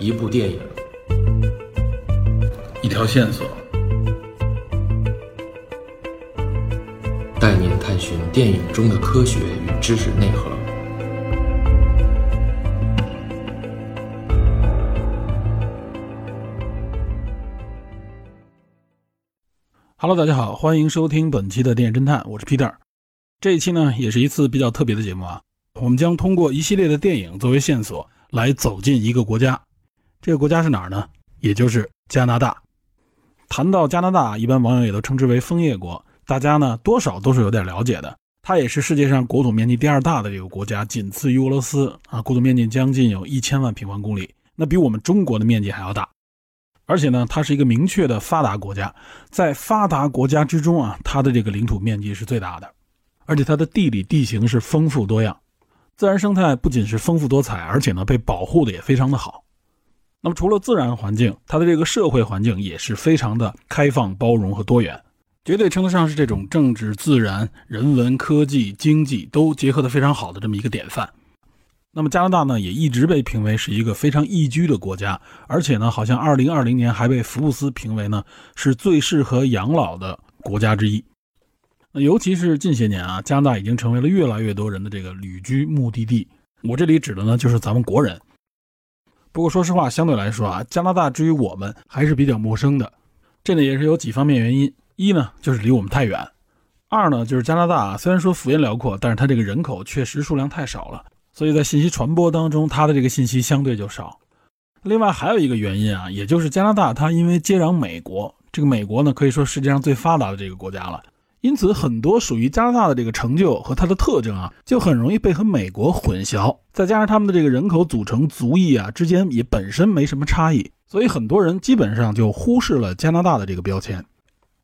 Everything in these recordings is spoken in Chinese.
一部电影，一条线索，带您探寻电影中的科学与知识内核。Hello，大家好，欢迎收听本期的电影侦探，我是 Peter。这一期呢，也是一次比较特别的节目啊。我们将通过一系列的电影作为线索，来走进一个国家。这个国家是哪儿呢？也就是加拿大。谈到加拿大，一般网友也都称之为枫叶国，大家呢多少都是有点了解的。它也是世界上国土面积第二大的这个国家，仅次于俄罗斯啊，国土面积将近有一千万平方公里，那比我们中国的面积还要大。而且呢，它是一个明确的发达国家，在发达国家之中啊，它的这个领土面积是最大的，而且它的地理地形是丰富多样，自然生态不仅是丰富多彩，而且呢被保护的也非常的好。那么除了自然环境，它的这个社会环境也是非常的开放、包容和多元，绝对称得上是这种政治、自然、人文、科技、经济都结合的非常好的这么一个典范。那么加拿大呢，也一直被评为是一个非常宜居的国家，而且呢，好像2020年还被福布斯评为呢是最适合养老的国家之一。那尤其是近些年啊，加拿大已经成为了越来越多人的这个旅居目的地。我这里指的呢就是咱们国人。不过说实话，相对来说啊，加拿大至于我们还是比较陌生的。这呢也是有几方面原因：一呢就是离我们太远；二呢就是加拿大，虽然说幅员辽阔，但是它这个人口确实数量太少了。所以在信息传播当中，它的这个信息相对就少。另外还有一个原因啊，也就是加拿大它因为接壤美国，这个美国呢可以说世界上最发达的这个国家了，因此很多属于加拿大的这个成就和它的特征啊，就很容易被和美国混淆。再加上他们的这个人口组成、族裔啊之间也本身没什么差异，所以很多人基本上就忽视了加拿大的这个标签。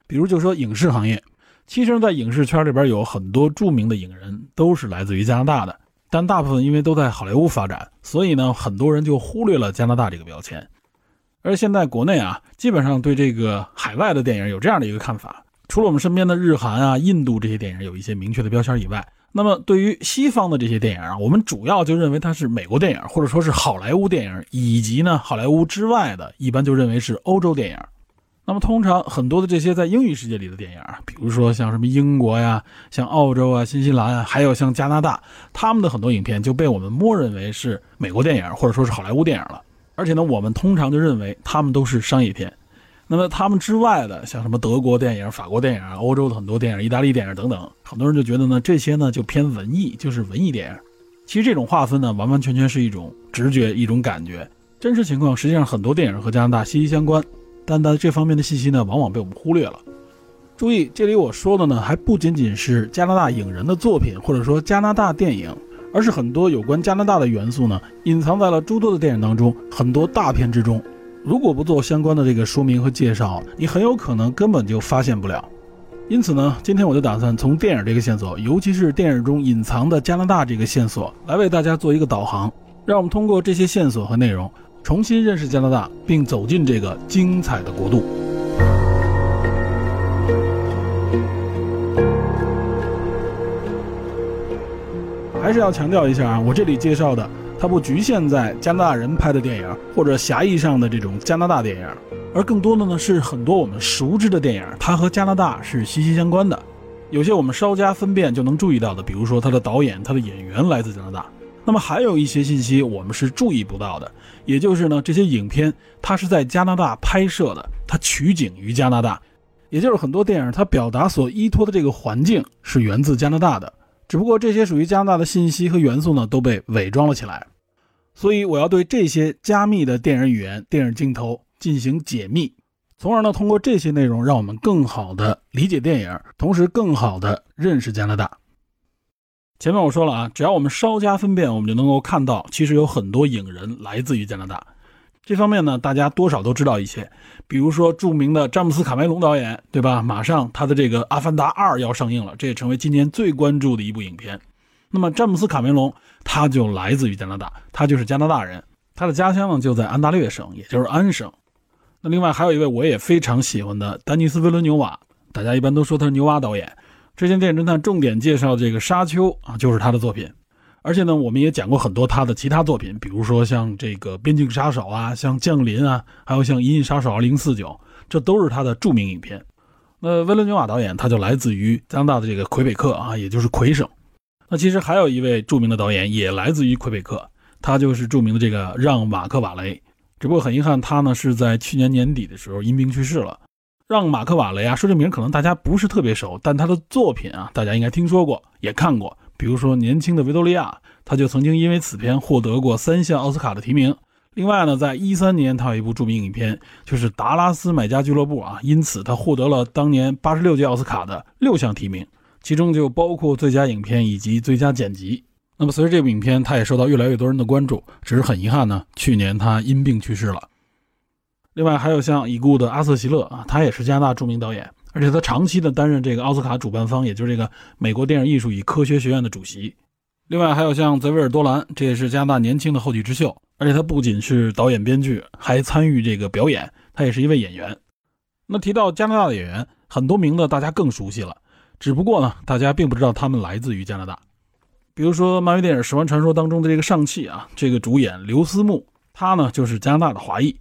比如就说影视行业，其实，在影视圈里边有很多著名的影人都是来自于加拿大的。但大部分因为都在好莱坞发展，所以呢，很多人就忽略了加拿大这个标签。而现在国内啊，基本上对这个海外的电影有这样的一个看法：除了我们身边的日韩啊、印度这些电影有一些明确的标签以外，那么对于西方的这些电影啊，我们主要就认为它是美国电影，或者说是好莱坞电影，以及呢好莱坞之外的，一般就认为是欧洲电影。那么通常很多的这些在英语世界里的电影啊，比如说像什么英国呀、像澳洲啊、新西兰啊，还有像加拿大，他们的很多影片就被我们默认为是美国电影或者说是好莱坞电影了。而且呢，我们通常就认为他们都是商业片。那么他们之外的，像什么德国电影、法国电影、欧洲的很多电影、意大利电影等等，很多人就觉得呢，这些呢就偏文艺，就是文艺电影。其实这种划分呢，完完全全是一种直觉、一种感觉。真实情况实际上很多电影和加拿大息息相关。但在这方面的信息呢，往往被我们忽略了。注意，这里我说的呢，还不仅仅是加拿大影人的作品，或者说加拿大电影，而是很多有关加拿大的元素呢，隐藏在了诸多的电影当中，很多大片之中。如果不做相关的这个说明和介绍，你很有可能根本就发现不了。因此呢，今天我就打算从电影这个线索，尤其是电影中隐藏的加拿大这个线索，来为大家做一个导航，让我们通过这些线索和内容。重新认识加拿大，并走进这个精彩的国度。还是要强调一下啊，我这里介绍的，它不局限在加拿大人拍的电影，或者狭义上的这种加拿大电影，而更多的呢是很多我们熟知的电影，它和加拿大是息息相关的。有些我们稍加分辨就能注意到的，比如说它的导演、它的演员来自加拿大。那么还有一些信息我们是注意不到的，也就是呢，这些影片它是在加拿大拍摄的，它取景于加拿大，也就是很多电影它表达所依托的这个环境是源自加拿大的，只不过这些属于加拿大的信息和元素呢都被伪装了起来，所以我要对这些加密的电影语言、电影镜头进行解密，从而呢通过这些内容让我们更好的理解电影，同时更好的认识加拿大。前面我说了啊，只要我们稍加分辨，我们就能够看到，其实有很多影人来自于加拿大。这方面呢，大家多少都知道一些，比如说著名的詹姆斯·卡梅隆导演，对吧？马上他的这个《阿凡达二》要上映了，这也成为今年最关注的一部影片。那么詹姆斯·卡梅隆他就来自于加拿大，他就是加拿大人，他的家乡呢就在安大略省，也就是安省。那另外还有一位我也非常喜欢的丹尼斯·维伦纽瓦，大家一般都说他是牛蛙导演。之前电影侦探重点介绍这个《沙丘》啊，就是他的作品。而且呢，我们也讲过很多他的其他作品，比如说像这个《边境杀手》啊，像《降临》啊，还有像《银翼杀手2049》，这都是他的著名影片。那威伦纽瓦导演他就来自于加拿大的这个魁北克啊，也就是魁省。那其实还有一位著名的导演也来自于魁北克，他就是著名的这个让·马克瓦雷。只不过很遗憾，他呢是在去年年底的时候因病去世了。让·马克瓦雷啊，说这名可能大家不是特别熟，但他的作品啊，大家应该听说过，也看过。比如说，年轻的维多利亚，他就曾经因为此片获得过三项奥斯卡的提名。另外呢，在一三年，他有一部著名影片，就是《达拉斯买家俱乐部》啊，因此他获得了当年八十六届奥斯卡的六项提名，其中就包括最佳影片以及最佳剪辑。那么，随着这部影片，他也受到越来越多人的关注。只是很遗憾呢，去年他因病去世了。另外，还有像已故的阿瑟·席勒啊，他也是加拿大著名导演。而且他长期的担任这个奥斯卡主办方，也就是这个美国电影艺术与科学学院的主席。另外还有像泽维尔多兰，这也是加拿大年轻的后起之秀。而且他不仅是导演编剧，还参与这个表演，他也是一位演员。那提到加拿大的演员，很多名字大家更熟悉了，只不过呢，大家并不知道他们来自于加拿大。比如说漫威电影《十万传说》当中的这个上汽啊，这个主演刘思慕，他呢就是加拿大的华裔。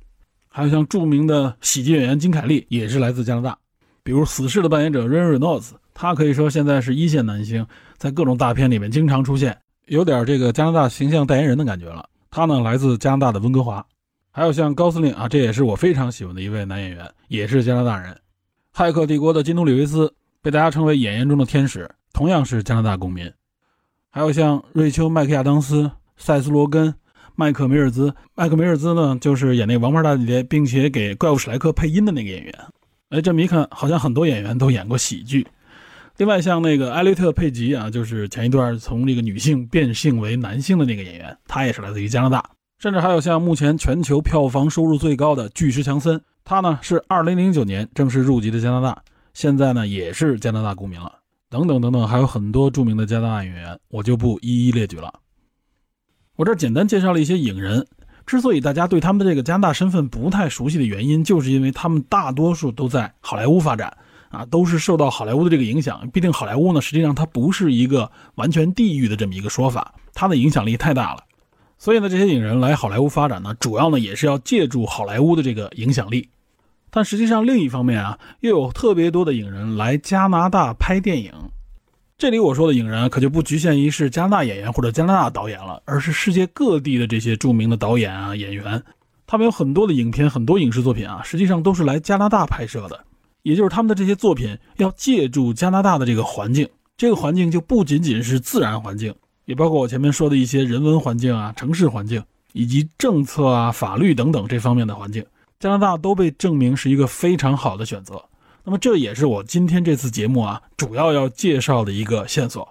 还有像著名的喜剧演员金凯利，也是来自加拿大。比如死侍的扮演者 Ryan Reynolds，他可以说现在是一线男星，在各种大片里面经常出现，有点这个加拿大形象代言人的感觉了。他呢来自加拿大的温哥华。还有像高司令啊，这也是我非常喜欢的一位男演员，也是加拿大人。骇客帝国的金努里维斯被大家称为演员中的天使，同样是加拿大公民。还有像瑞秋麦克亚当斯、塞斯罗根、麦克梅尔兹。麦克梅尔兹呢，就是演那个《王牌大姐姐》，并且给怪物史莱克配音的那个演员。哎，这么一看，好像很多演员都演过喜剧。另外，像那个艾略特·佩吉啊，就是前一段从这个女性变性为男性的那个演员，他也是来自于加拿大。甚至还有像目前全球票房收入最高的巨石强森，他呢是2009年正式入籍的加拿大，现在呢也是加拿大公民了。等等等等，还有很多著名的加拿大演员，我就不一一列举了。我这简单介绍了一些影人。之所以大家对他们的这个加拿大身份不太熟悉的原因，就是因为他们大多数都在好莱坞发展，啊，都是受到好莱坞的这个影响。毕竟好莱坞呢，实际上它不是一个完全地域的这么一个说法，它的影响力太大了。所以呢，这些影人来好莱坞发展呢，主要呢也是要借助好莱坞的这个影响力。但实际上另一方面啊，又有特别多的影人来加拿大拍电影。这里我说的影人可就不局限于是加拿大演员或者加拿大导演了，而是世界各地的这些著名的导演啊演员，他们有很多的影片，很多影视作品啊，实际上都是来加拿大拍摄的。也就是他们的这些作品要借助加拿大的这个环境，这个环境就不仅仅是自然环境，也包括我前面说的一些人文环境啊、城市环境以及政策啊、法律等等这方面的环境，加拿大都被证明是一个非常好的选择。那么这也是我今天这次节目啊，主要要介绍的一个线索，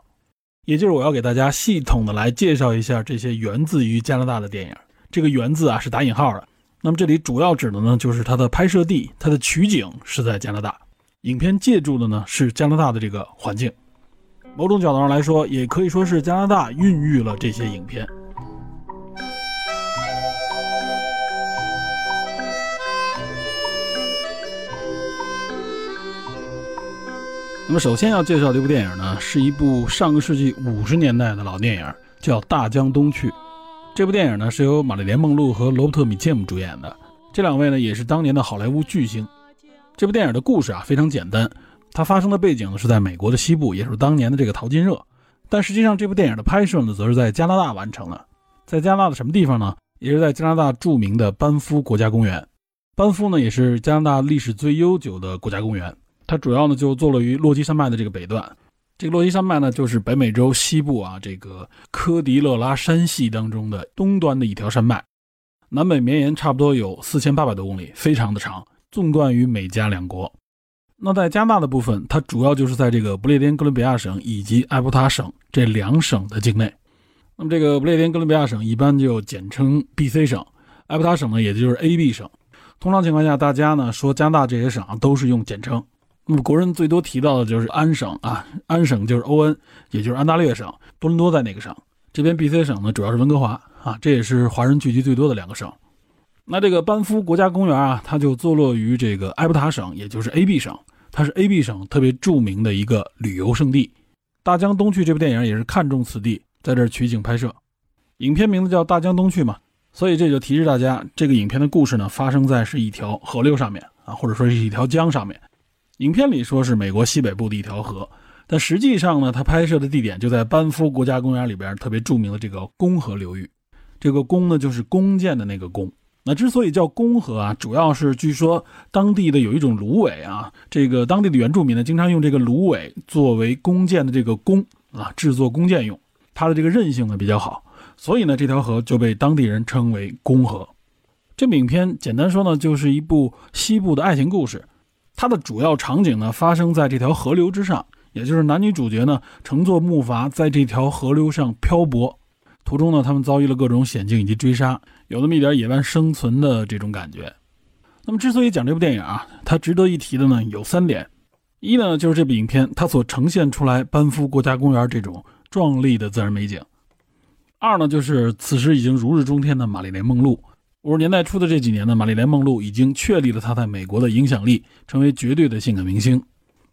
也就是我要给大家系统的来介绍一下这些源自于加拿大的电影。这个“源自”啊是打引号的。那么这里主要指的呢，就是它的拍摄地，它的取景是在加拿大，影片借助的呢是加拿大的这个环境。某种角度上来说，也可以说是加拿大孕育了这些影片。那么首先要介绍的这部电影呢，是一部上个世纪五十年代的老电影，叫《大江东去》。这部电影呢是由玛丽莲·梦露和罗伯特·米切姆主演的，这两位呢也是当年的好莱坞巨星。这部电影的故事啊非常简单，它发生的背景呢是在美国的西部，也是当年的这个淘金热。但实际上这部电影的拍摄呢则是在加拿大完成的，在加拿大的什么地方呢？也是在加拿大著名的班夫国家公园。班夫呢也是加拿大历史最悠久的国家公园。它主要呢就坐落于落基山脉的这个北段，这个落基山脉呢就是北美洲西部啊这个科迪勒拉山系当中的东端的一条山脉，南北绵延差不多有四千八百多公里，非常的长，纵贯于美加两国。那在加拿大的部分，它主要就是在这个不列颠哥伦比亚省以及埃伯塔省这两省的境内。那么这个不列颠哥伦比亚省一般就简称 B.C 省，埃伯塔省呢也就是 A.B 省。通常情况下，大家呢说加拿大这些省啊都是用简称。那么国人最多提到的就是安省啊，安省就是欧恩，也就是安大略省，多伦多在哪个省？这边 B.C 省呢，主要是温哥华啊，这也是华人聚集最多的两个省。那这个班夫国家公园啊，它就坐落于这个埃伯塔省，也就是 A.B 省，它是 A.B 省特别著名的一个旅游胜地。大江东去这部电影也是看中此地，在这儿取景拍摄。影片名字叫《大江东去》嘛，所以这就提示大家，这个影片的故事呢，发生在是一条河流上面啊，或者说是一条江上面。影片里说是美国西北部的一条河，但实际上呢，它拍摄的地点就在班夫国家公园里边特别著名的这个公河流域。这个弓呢，就是弓箭的那个弓。那之所以叫公河啊，主要是据说当地的有一种芦苇啊，这个当地的原住民呢，经常用这个芦苇作为弓箭的这个弓啊，制作弓箭用。它的这个韧性呢比较好，所以呢，这条河就被当地人称为公河。这部影片简单说呢，就是一部西部的爱情故事。它的主要场景呢发生在这条河流之上，也就是男女主角呢乘坐木筏在这条河流上漂泊。途中呢，他们遭遇了各种险境以及追杀，有那么一点野外生存的这种感觉。那么，之所以讲这部电影啊，它值得一提的呢有三点：一呢，就是这部影片它所呈现出来班夫国家公园这种壮丽的自然美景；二呢，就是此时已经如日中天的玛丽莲梦露。五十年代初的这几年呢，玛丽莲梦露已经确立了她在美国的影响力，成为绝对的性感明星。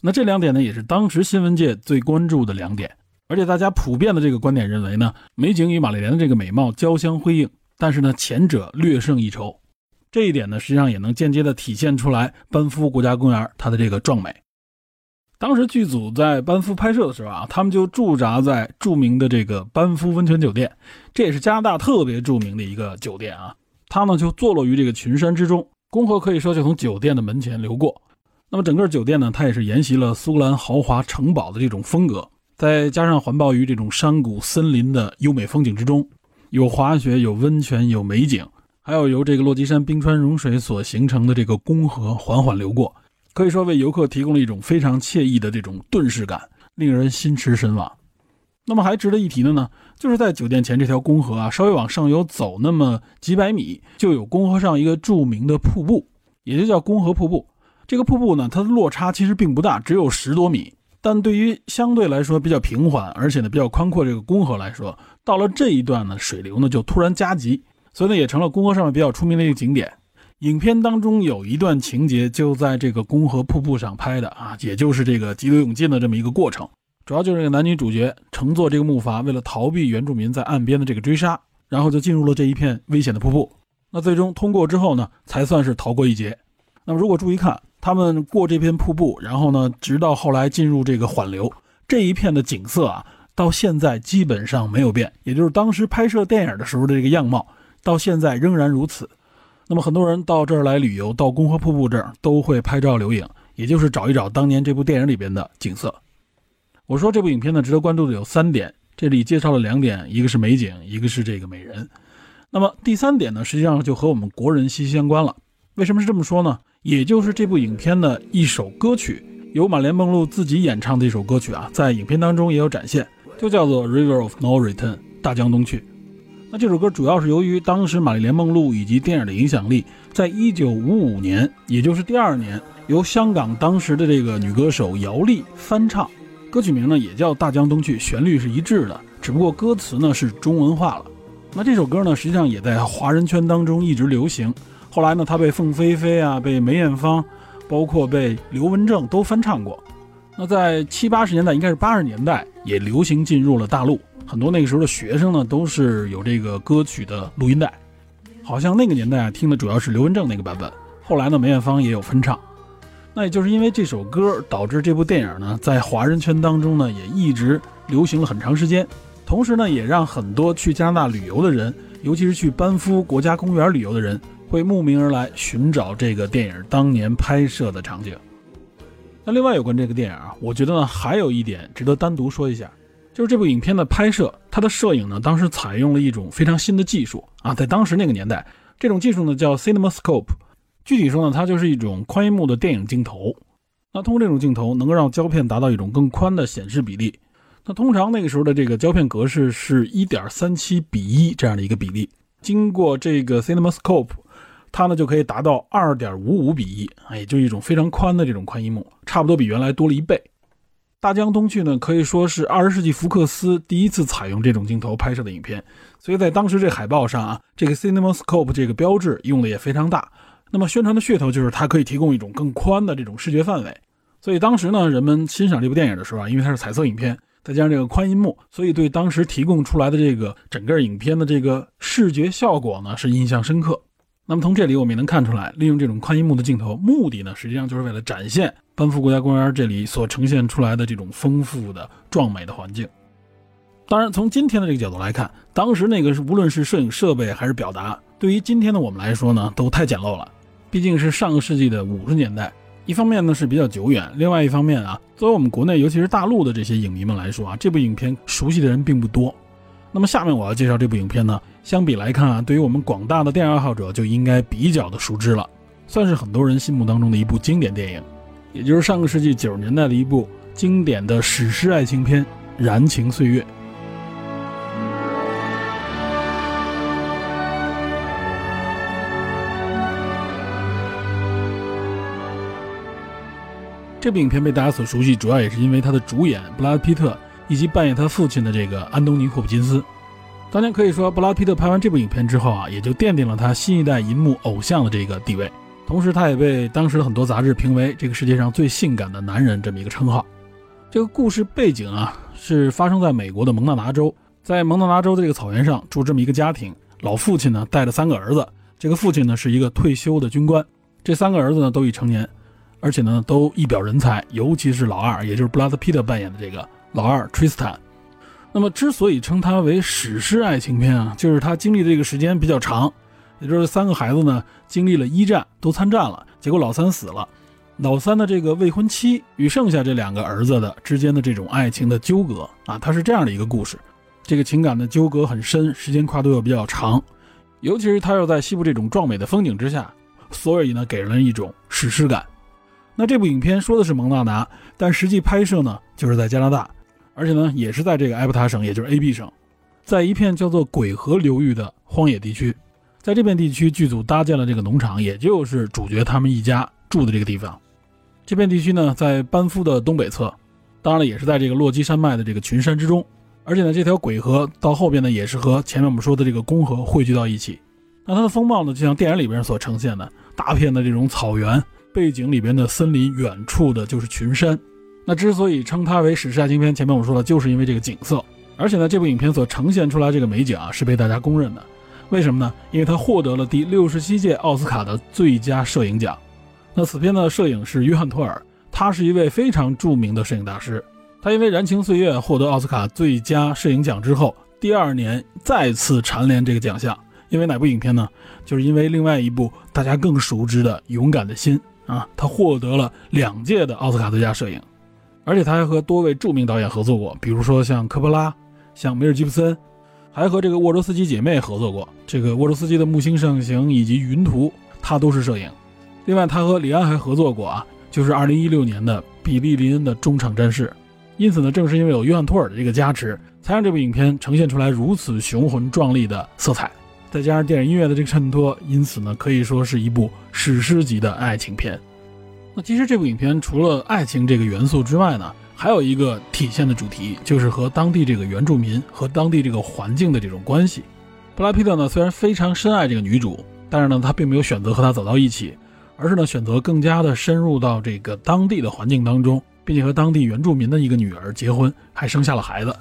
那这两点呢，也是当时新闻界最关注的两点。而且大家普遍的这个观点认为呢，美景与玛丽莲的这个美貌交相辉映，但是呢，前者略胜一筹。这一点呢，实际上也能间接的体现出来班夫国家公园它的这个壮美。当时剧组在班夫拍摄的时候啊，他们就驻扎在著名的这个班夫温泉酒店，这也是加拿大特别著名的一个酒店啊。它呢就坐落于这个群山之中，公河可以说就从酒店的门前流过。那么整个酒店呢，它也是沿袭了苏格兰豪华城堡的这种风格。再加上环抱于这种山谷森林的优美风景之中，有滑雪，有温泉，有美景，还有由这个落基山冰川融水所形成的这个公河缓缓流过，可以说为游客提供了一种非常惬意的这种顿视感，令人心驰神往。那么还值得一提的呢，就是在酒店前这条公河啊，稍微往上游走那么几百米，就有公河上一个著名的瀑布，也就叫公河瀑布。这个瀑布呢，它的落差其实并不大，只有十多米。但对于相对来说比较平缓，而且呢比较宽阔这个公河来说，到了这一段呢，水流呢就突然加急，所以呢也成了公河上面比较出名的一个景点。影片当中有一段情节就在这个公河瀑布上拍的啊，也就是这个急流勇进的这么一个过程。主要就是这个男女主角乘坐这个木筏，为了逃避原住民在岸边的这个追杀，然后就进入了这一片危险的瀑布。那最终通过之后呢，才算是逃过一劫。那么如果注意看。他们过这片瀑布，然后呢，直到后来进入这个缓流，这一片的景色啊，到现在基本上没有变，也就是当时拍摄电影的时候的这个样貌，到现在仍然如此。那么很多人到这儿来旅游，到公河瀑布这儿都会拍照留影，也就是找一找当年这部电影里边的景色。我说这部影片呢，值得关注的有三点，这里介绍了两点，一个是美景，一个是这个美人。那么第三点呢，实际上就和我们国人息息相关了。为什么是这么说呢？也就是这部影片的一首歌曲，由玛莲梦露自己演唱的一首歌曲啊，在影片当中也有展现，就叫做《River of No Return》大江东去。那这首歌主要是由于当时玛丽莲梦露以及电影的影响力，在一九五五年，也就是第二年，由香港当时的这个女歌手姚丽翻唱，歌曲名呢也叫《大江东去》，旋律是一致的，只不过歌词呢是中文化了。那这首歌呢，实际上也在华人圈当中一直流行。后来呢，他被凤飞飞啊，被梅艳芳，包括被刘文正都翻唱过。那在七八十年代，应该是八十年代，也流行进入了大陆。很多那个时候的学生呢，都是有这个歌曲的录音带。好像那个年代啊，听的主要是刘文正那个版本。后来呢，梅艳芳也有翻唱。那也就是因为这首歌，导致这部电影呢，在华人圈当中呢，也一直流行了很长时间。同时呢，也让很多去加拿大旅游的人，尤其是去班夫国家公园旅游的人。会慕名而来寻找这个电影当年拍摄的场景。那另外有关这个电影啊，我觉得呢还有一点值得单独说一下，就是这部影片的拍摄，它的摄影呢当时采用了一种非常新的技术啊，在当时那个年代，这种技术呢叫 CinemaScope，具体说呢它就是一种宽银幕的电影镜头。那通过这种镜头能够让胶片达到一种更宽的显示比例。那通常那个时候的这个胶片格式是一点三七比一这样的一个比例，经过这个 CinemaScope。它呢就可以达到二点五五比一，哎，就一种非常宽的这种宽银幕，差不多比原来多了一倍。大江东去呢可以说是二十世纪福克斯第一次采用这种镜头拍摄的影片，所以在当时这海报上啊，这个 CinemaScope 这个标志用的也非常大。那么宣传的噱头就是它可以提供一种更宽的这种视觉范围。所以当时呢，人们欣赏这部电影的时候啊，因为它是彩色影片，再加上这个宽银幕，所以对当时提供出来的这个整个影片的这个视觉效果呢是印象深刻。那么从这里我们也能看出来，利用这种宽银幕的镜头，目的呢实际上就是为了展现班夫国家公园这里所呈现出来的这种丰富的壮美的环境。当然，从今天的这个角度来看，当时那个是无论是摄影设备还是表达，对于今天的我们来说呢，都太简陋了。毕竟是上个世纪的五十年代，一方面呢是比较久远，另外一方面啊，作为我们国内尤其是大陆的这些影迷们来说啊，这部影片熟悉的人并不多。那么下面我要介绍这部影片呢，相比来看啊，对于我们广大的电影爱好者就应该比较的熟知了，算是很多人心目当中的一部经典电影，也就是上个世纪九十年代的一部经典的史诗爱情片《燃情岁月》。这部影片被大家所熟悉，主要也是因为他的主演布拉德·皮特以及扮演他父亲的这个安东尼·霍普金斯。当年可以说，布拉德·皮特拍完这部影片之后啊，也就奠定了他新一代银幕偶像的这个地位。同时，他也被当时的很多杂志评为这个世界上最性感的男人这么一个称号。这个故事背景啊，是发生在美国的蒙大拿州，在蒙大拿州的这个草原上住这么一个家庭，老父亲呢带着三个儿子，这个父亲呢是一个退休的军官，这三个儿子呢都已成年。而且呢，都一表人才，尤其是老二，也就是布拉德·皮特扮演的这个老二 Tristan。那么，之所以称它为史诗爱情片啊，就是他经历的这个时间比较长，也就是三个孩子呢经历了一战，都参战了，结果老三死了，老三的这个未婚妻与剩下这两个儿子的之间的这种爱情的纠葛啊，它是这样的一个故事，这个情感的纠葛很深，时间跨度又比较长，尤其是他又在西部这种壮美的风景之下，所以呢，给人一种史诗感。那这部影片说的是蒙大拿，但实际拍摄呢就是在加拿大，而且呢也是在这个埃伯塔省，也就是 AB 省，在一片叫做鬼河流域的荒野地区，在这片地区剧组搭建了这个农场，也就是主角他们一家住的这个地方。这片地区呢在班夫的东北侧，当然了也是在这个落基山脉的这个群山之中，而且呢这条鬼河到后边呢也是和前面我们说的这个公河汇聚到一起。那它的风貌呢就像电影里边所呈现的，大片的这种草原。背景里边的森林，远处的就是群山。那之所以称它为史诗爱情片，前面我说了，就是因为这个景色。而且呢，这部影片所呈现出来这个美景啊，是被大家公认的。为什么呢？因为它获得了第六十七届奥斯卡的最佳摄影奖。那此片的摄影是约翰托尔，他是一位非常著名的摄影大师。他因为《燃情岁月》获得奥斯卡最佳摄影奖之后，第二年再次蝉联这个奖项。因为哪部影片呢？就是因为另外一部大家更熟知的《勇敢的心》。啊，他获得了两届的奥斯卡最佳摄影，而且他还和多位著名导演合作过，比如说像科波拉、像梅尔吉布森，还和这个沃罗斯基姐妹合作过。这个沃罗斯基的《木星盛行》以及《云图》，他都是摄影。另外，他和李安还合作过啊，就是2016年的比利林恩的《中场战事》。因此呢，正是因为有约翰托尔的这个加持，才让这部影片呈现出来如此雄浑壮丽的色彩。再加上电影音乐的这个衬托，因此呢，可以说是一部史诗级的爱情片。那其实这部影片除了爱情这个元素之外呢，还有一个体现的主题，就是和当地这个原住民和当地这个环境的这种关系。布拉皮特呢，虽然非常深爱这个女主，但是呢，他并没有选择和她走到一起，而是呢，选择更加的深入到这个当地的环境当中，并且和当地原住民的一个女儿结婚，还生下了孩子。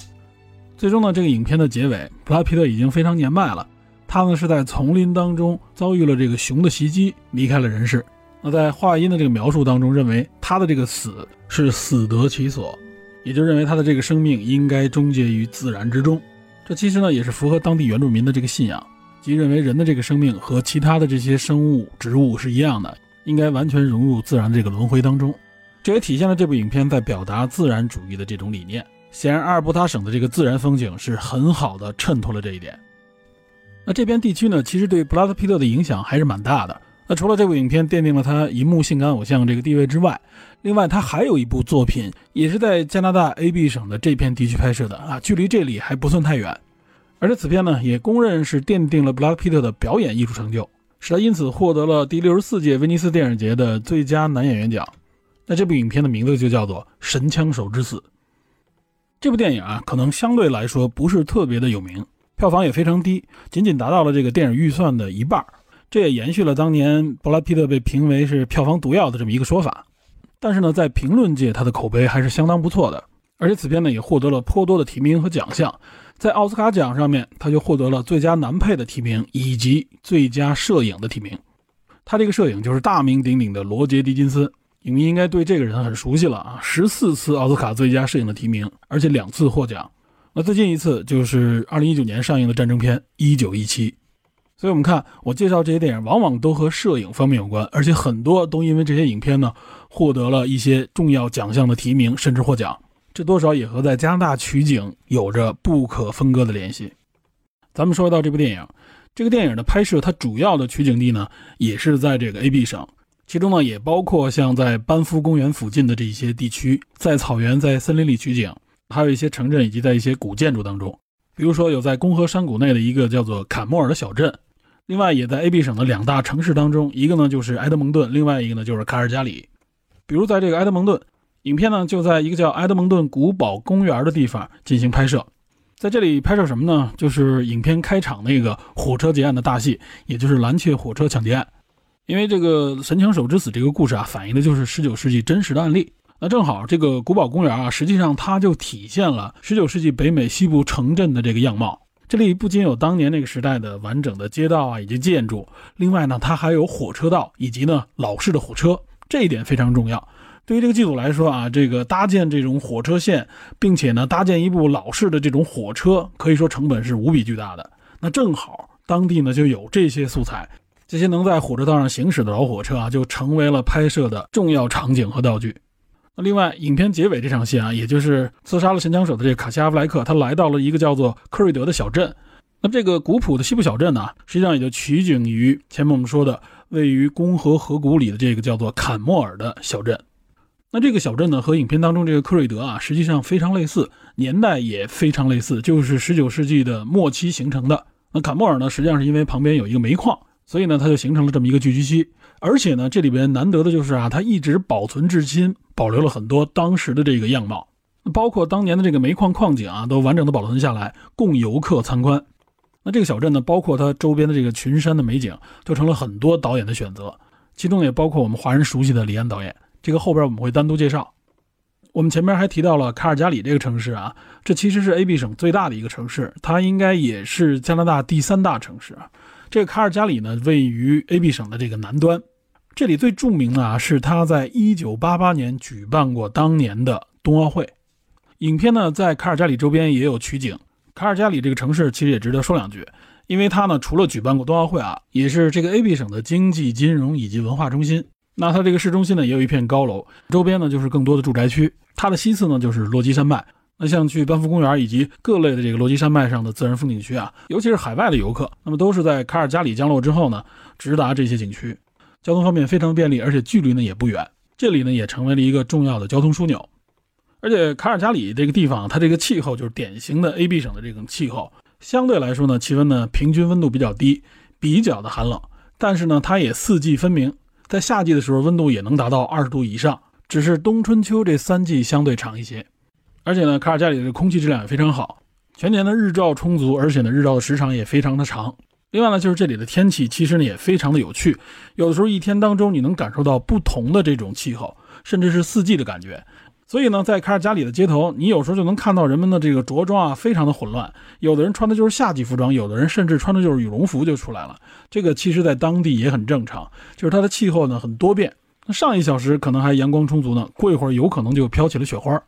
最终呢，这个影片的结尾，布拉皮特已经非常年迈了。他呢是在丛林当中遭遇了这个熊的袭击，离开了人世。那在话音的这个描述当中，认为他的这个死是死得其所，也就认为他的这个生命应该终结于自然之中。这其实呢也是符合当地原住民的这个信仰，即认为人的这个生命和其他的这些生物、植物是一样的，应该完全融入自然这个轮回当中。这也体现了这部影片在表达自然主义的这种理念。显然，阿尔伯塔省的这个自然风景是很好的衬托了这一点。那这片地区呢，其实对布拉德·皮特的影响还是蛮大的。那除了这部影片奠定了他银幕性感偶像这个地位之外，另外他还有一部作品也是在加拿大 AB 省的这片地区拍摄的啊，距离这里还不算太远。而且此片呢，也公认是奠定了布拉德·皮特的表演艺术成就，使他因此获得了第六十四届威尼斯电影节的最佳男演员奖。那这部影片的名字就叫做《神枪手之死》。这部电影啊，可能相对来说不是特别的有名。票房也非常低，仅仅达到了这个电影预算的一半这也延续了当年布拉皮特被评为是票房毒药的这么一个说法。但是呢，在评论界，他的口碑还是相当不错的。而且此片呢也获得了颇多的提名和奖项，在奥斯卡奖上面，他就获得了最佳男配的提名以及最佳摄影的提名。他这个摄影就是大名鼎鼎的罗杰·狄金斯，影迷应该对这个人很熟悉了啊！十四次奥斯卡最佳摄影的提名，而且两次获奖。那最近一次就是二零一九年上映的战争片《一九一七》。所以，我们看我介绍这些电影，往往都和摄影方面有关，而且很多都因为这些影片呢，获得了一些重要奖项的提名，甚至获奖。这多少也和在加拿大取景有着不可分割的联系。咱们说到这部电影，这个电影的拍摄，它主要的取景地呢，也是在这个 A B 省，其中呢，也包括像在班夫公园附近的这些地区，在草原、在森林里取景，还有一些城镇以及在一些古建筑当中，比如说有在共和山谷内的一个叫做坎莫尔的小镇。另外，也在 A、B 省的两大城市当中，一个呢就是埃德蒙顿，另外一个呢就是卡尔加里。比如在这个埃德蒙顿，影片呢就在一个叫埃德蒙顿古堡公园的地方进行拍摄。在这里拍摄什么呢？就是影片开场那个火车劫案的大戏，也就是蓝切火车抢劫案。因为这个神枪手之死这个故事啊，反映的就是19世纪真实的案例。那正好这个古堡公园啊，实际上它就体现了19世纪北美西部城镇的这个样貌。这里不仅有当年那个时代的完整的街道啊，以及建筑，另外呢，它还有火车道以及呢老式的火车，这一点非常重要。对于这个剧组来说啊，这个搭建这种火车线，并且呢搭建一部老式的这种火车，可以说成本是无比巨大的。那正好当地呢就有这些素材，这些能在火车道上行驶的老火车啊，就成为了拍摄的重要场景和道具。另外，影片结尾这场戏啊，也就是刺杀了神枪手的这个卡西阿弗莱克，他来到了一个叫做克瑞德的小镇。那么这个古朴的西部小镇呢，实际上也就取景于前面我们说的位于公河河谷里的这个叫做坎莫尔的小镇。那这个小镇呢，和影片当中这个克瑞德啊，实际上非常类似，年代也非常类似，就是19世纪的末期形成的。那坎莫尔呢，实际上是因为旁边有一个煤矿，所以呢，它就形成了这么一个聚居区。而且呢，这里边难得的就是啊，它一直保存至今。保留了很多当时的这个样貌，包括当年的这个煤矿矿井啊，都完整的保存下来，供游客参观。那这个小镇呢，包括它周边的这个群山的美景，就成了很多导演的选择，其中也包括我们华人熟悉的李安导演。这个后边我们会单独介绍。我们前面还提到了卡尔加里这个城市啊，这其实是 A B 省最大的一个城市，它应该也是加拿大第三大城市啊。这个卡尔加里呢，位于 A B 省的这个南端。这里最著名的啊，是他在1988年举办过当年的冬奥会。影片呢，在卡尔加里周边也有取景。卡尔加里这个城市其实也值得说两句，因为它呢，除了举办过冬奥会啊，也是这个 A B 省的经济、金融以及文化中心。那它这个市中心呢，也有一片高楼，周边呢就是更多的住宅区。它的西侧呢就是落基山脉。那像去班夫公园以及各类的这个落基山脉上的自然风景区啊，尤其是海外的游客，那么都是在卡尔加里降落之后呢，直达这些景区。交通方面非常便利，而且距离呢也不远，这里呢也成为了一个重要的交通枢纽。而且卡尔加里这个地方，它这个气候就是典型的 A B 省的这种气候，相对来说呢，气温呢平均温度比较低，比较的寒冷。但是呢，它也四季分明，在夏季的时候温度也能达到二十度以上，只是冬春秋这三季相对长一些。而且呢，卡尔加里的空气质量也非常好，全年的日照充足，而且呢日照的时长也非常的长。另外呢，就是这里的天气其实呢也非常的有趣，有的时候一天当中你能感受到不同的这种气候，甚至是四季的感觉。所以呢，在卡尔加里的街头，你有时候就能看到人们的这个着装啊，非常的混乱。有的人穿的就是夏季服装，有的人甚至穿的就是羽绒服就出来了。这个其实在当地也很正常，就是它的气候呢很多变。那上一小时可能还阳光充足呢，过一会儿有可能就飘起了雪花。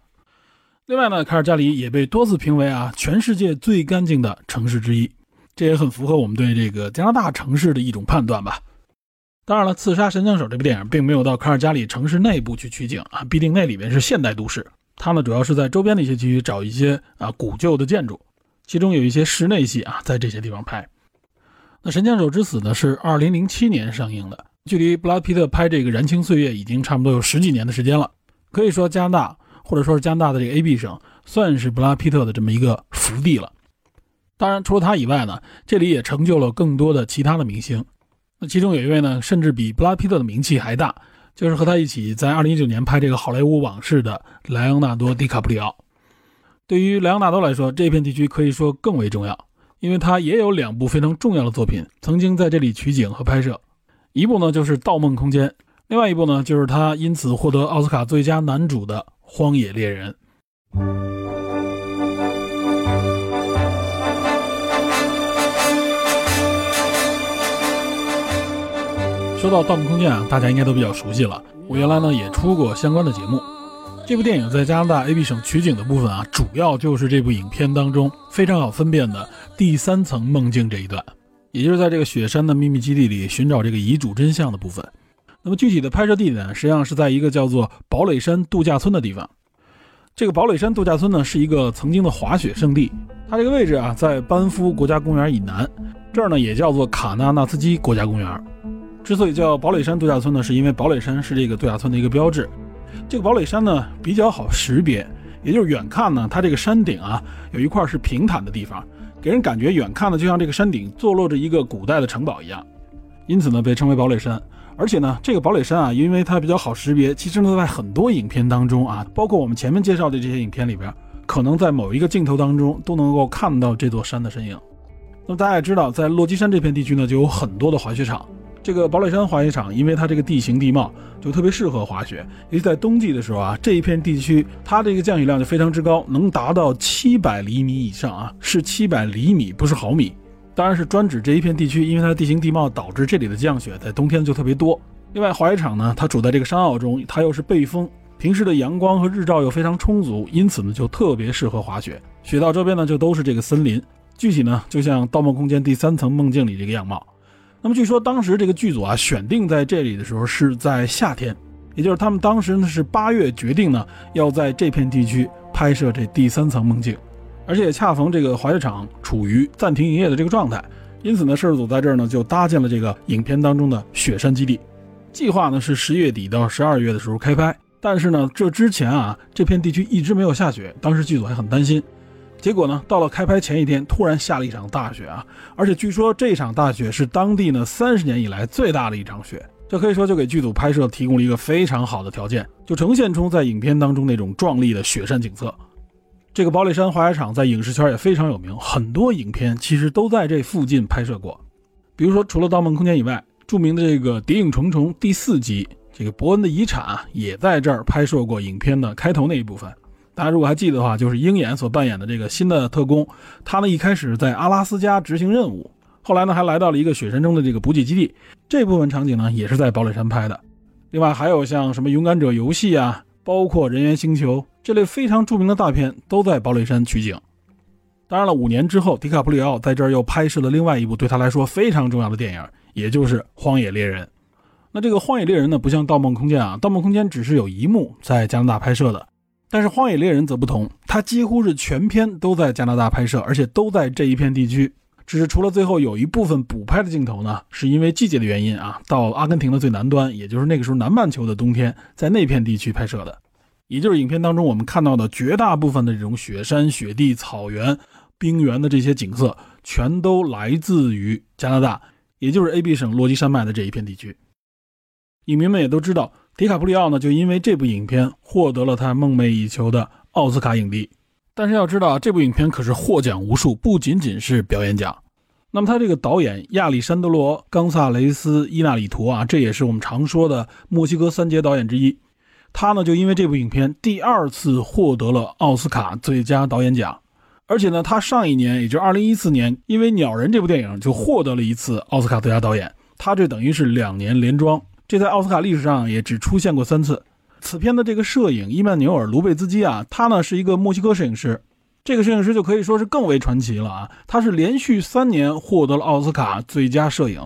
另外呢，卡尔加里也被多次评为啊全世界最干净的城市之一。这也很符合我们对这个加拿大城市的一种判断吧。当然了，《刺杀神枪手》这部电影并没有到卡尔加里城市内部去取景啊，毕竟那里面是现代都市。它呢主要是在周边的一些区域找一些啊古旧的建筑，其中有一些室内戏啊在这些地方拍。那《神枪手之死》呢是2007年上映的，距离布拉皮特拍这个《燃情岁月》已经差不多有十几年的时间了。可以说加拿大或者说是加拿大的这个 A B 省算是布拉皮特的这么一个福地了。当然，除了他以外呢，这里也成就了更多的其他的明星。那其中有一位呢，甚至比布拉皮特的名气还大，就是和他一起在2019年拍这个《好莱坞往事》的莱昂纳多·迪卡普里奥。对于莱昂纳多来说，这片地区可以说更为重要，因为他也有两部非常重要的作品曾经在这里取景和拍摄。一部呢就是《盗梦空间》，另外一部呢就是他因此获得奥斯卡最佳男主的《荒野猎人》。说到《盗梦空间》啊，大家应该都比较熟悉了。我原来呢也出过相关的节目。这部电影在加拿大 AB 省取景的部分啊，主要就是这部影片当中非常好分辨的第三层梦境这一段，也就是在这个雪山的秘密基地里寻找这个遗嘱真相的部分。那么具体的拍摄地点实际上是在一个叫做堡垒山度假村的地方。这个堡垒山度假村呢是一个曾经的滑雪胜地，它这个位置啊在班夫国家公园以南，这儿呢也叫做卡纳纳斯基国家公园。之所以叫堡垒山度假村呢，是因为堡垒山是这个度假村的一个标志。这个堡垒山呢比较好识别，也就是远看呢，它这个山顶啊有一块是平坦的地方，给人感觉远看呢就像这个山顶坐落着一个古代的城堡一样，因此呢被称为堡垒山。而且呢，这个堡垒山啊，因为它比较好识别，其实呢，在很多影片当中啊，包括我们前面介绍的这些影片里边，可能在某一个镜头当中都能够看到这座山的身影。那么大家也知道，在落基山这片地区呢，就有很多的滑雪场。这个堡垒山滑雪场，因为它这个地形地貌就特别适合滑雪，尤其在冬季的时候啊，这一片地区它这个降雨量就非常之高，能达到七百厘米以上啊，是七百厘米，不是毫米。当然是专指这一片地区，因为它的地形地貌导致这里的降雪在冬天就特别多。另外，滑雪场呢，它处在这个山坳中，它又是背风，平时的阳光和日照又非常充足，因此呢，就特别适合滑雪。雪道周边呢，就都是这个森林，具体呢，就像《盗梦空间》第三层梦境里这个样貌。那么据说当时这个剧组啊，选定在这里的时候是在夏天，也就是他们当时呢是八月决定呢要在这片地区拍摄这第三层梦境。而且恰逢这个滑雪场处于暂停营业的这个状态，因此呢，摄制组在这儿呢就搭建了这个影片当中的雪山基地。计划呢是十月底到十二月的时候开拍，但是呢，这之前啊，这片地区一直没有下雪，当时剧组还很担心。结果呢，到了开拍前一天，突然下了一场大雪啊！而且据说这场大雪是当地呢三十年以来最大的一场雪，这可以说就给剧组拍摄提供了一个非常好的条件，就呈现出在影片当中那种壮丽的雪山景色。这个堡垒山滑雪场在影视圈也非常有名，很多影片其实都在这附近拍摄过。比如说，除了《盗梦空间》以外，著名的这个《谍影重重》第四集，这个伯恩的遗产，也在这儿拍摄过影片的开头那一部分。大家如果还记得的话，就是鹰眼所扮演的这个新的特工，他呢一开始在阿拉斯加执行任务，后来呢还来到了一个雪山中的这个补给基地。这部分场景呢也是在堡垒山拍的。另外还有像什么《勇敢者游戏》啊，包括《人猿星球》。这类非常著名的大片都在堡垒山取景。当然了，五年之后，迪卡普里奥在这儿又拍摄了另外一部对他来说非常重要的电影，也就是《荒野猎人》。那这个《荒野猎人》呢，不像《盗梦空间》啊，《盗梦空间》只是有一幕在加拿大拍摄的，但是《荒野猎人》则不同，它几乎是全片都在加拿大拍摄，而且都在这一片地区。只是除了最后有一部分补拍的镜头呢，是因为季节的原因啊，到阿根廷的最南端，也就是那个时候南半球的冬天，在那片地区拍摄的。也就是影片当中我们看到的绝大部分的这种雪山、雪地、草原、冰原的这些景色，全都来自于加拿大，也就是 A B 省落基山脉的这一片地区。影迷们也都知道，迪卡普里奥呢就因为这部影片获得了他梦寐以求的奥斯卡影帝。但是要知道，这部影片可是获奖无数，不仅仅是表演奖。那么他这个导演亚历山德罗·冈萨雷斯·伊纳里图啊，这也是我们常说的墨西哥三杰导演之一。他呢，就因为这部影片第二次获得了奥斯卡最佳导演奖，而且呢，他上一年，也就二零一四年，因为《鸟人》这部电影就获得了一次奥斯卡最佳导演。他这等于是两年连庄，这在奥斯卡历史上也只出现过三次。此片的这个摄影伊曼纽尔·卢贝兹基啊，他呢是一个墨西哥摄影师，这个摄影师就可以说是更为传奇了啊，他是连续三年获得了奥斯卡最佳摄影。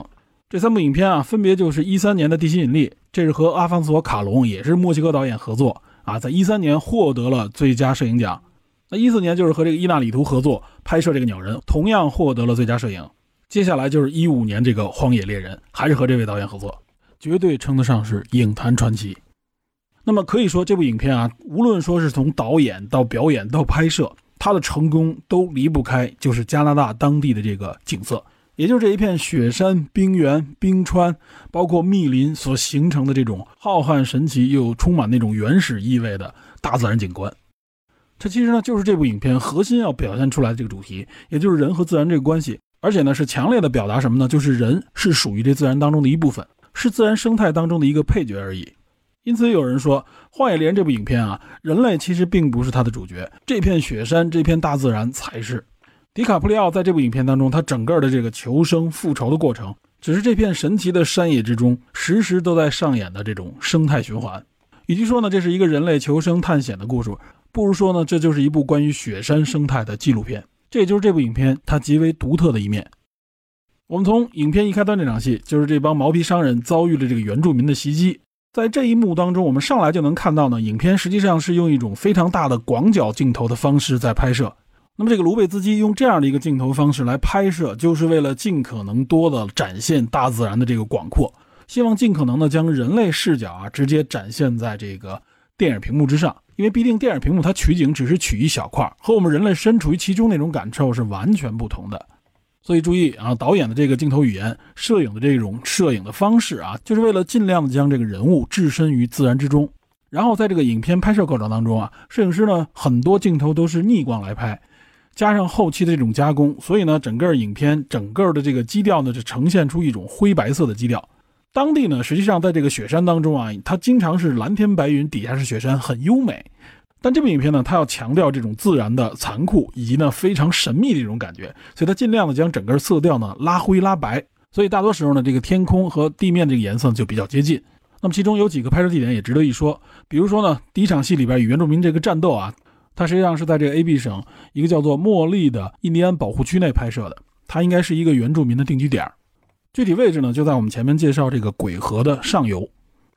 这三部影片啊，分别就是一三年的《地心引力》，这是和阿方索·卡隆，也是墨西哥导演合作啊，在一三年获得了最佳摄影奖。那一四年就是和这个伊纳里图合作拍摄这个《鸟人》，同样获得了最佳摄影。接下来就是一五年这个《荒野猎人》，还是和这位导演合作，绝对称得上是影坛传奇。那么可以说，这部影片啊，无论说是从导演到表演到拍摄，它的成功都离不开就是加拿大当地的这个景色。也就是这一片雪山、冰原、冰川，包括密林所形成的这种浩瀚神奇又充满那种原始意味的大自然景观，这其实呢就是这部影片核心要表现出来的这个主题，也就是人和自然这个关系。而且呢是强烈的表达什么呢？就是人是属于这自然当中的一部分，是自然生态当中的一个配角而已。因此有人说，《荒野猎人》这部影片啊，人类其实并不是它的主角，这片雪山、这片大自然才是。迪卡普里奥在这部影片当中，他整个的这个求生复仇的过程，只是这片神奇的山野之中时时都在上演的这种生态循环。与其说呢，这是一个人类求生探险的故事，不如说呢，这就是一部关于雪山生态的纪录片。这也就是这部影片它极为独特的一面。我们从影片一开端这场戏，就是这帮毛皮商人遭遇了这个原住民的袭击。在这一幕当中，我们上来就能看到呢，影片实际上是用一种非常大的广角镜头的方式在拍摄。那么，这个卢贝兹基用这样的一个镜头方式来拍摄，就是为了尽可能多的展现大自然的这个广阔，希望尽可能的将人类视角啊直接展现在这个电影屏幕之上。因为毕竟电影屏幕它取景只是取一小块，和我们人类身处于其中那种感受是完全不同的。所以注意啊，导演的这个镜头语言、摄影的这种摄影的方式啊，就是为了尽量的将这个人物置身于自然之中。然后在这个影片拍摄过程当中啊，摄影师呢很多镜头都是逆光来拍，加上后期的这种加工，所以呢整个影片整个的这个基调呢就呈现出一种灰白色的基调。当地呢实际上在这个雪山当中啊，它经常是蓝天白云，底下是雪山，很优美。但这部影片呢，它要强调这种自然的残酷，以及呢非常神秘的一种感觉，所以它尽量的将整个色调呢拉灰拉白，所以大多时候呢，这个天空和地面这个颜色就比较接近。那么其中有几个拍摄地点也值得一说，比如说呢，第一场戏里边与原住民这个战斗啊，它实际上是在这个 A B 省一个叫做莫利的印第安保护区内拍摄的，它应该是一个原住民的定居点，具体位置呢就在我们前面介绍这个鬼河的上游。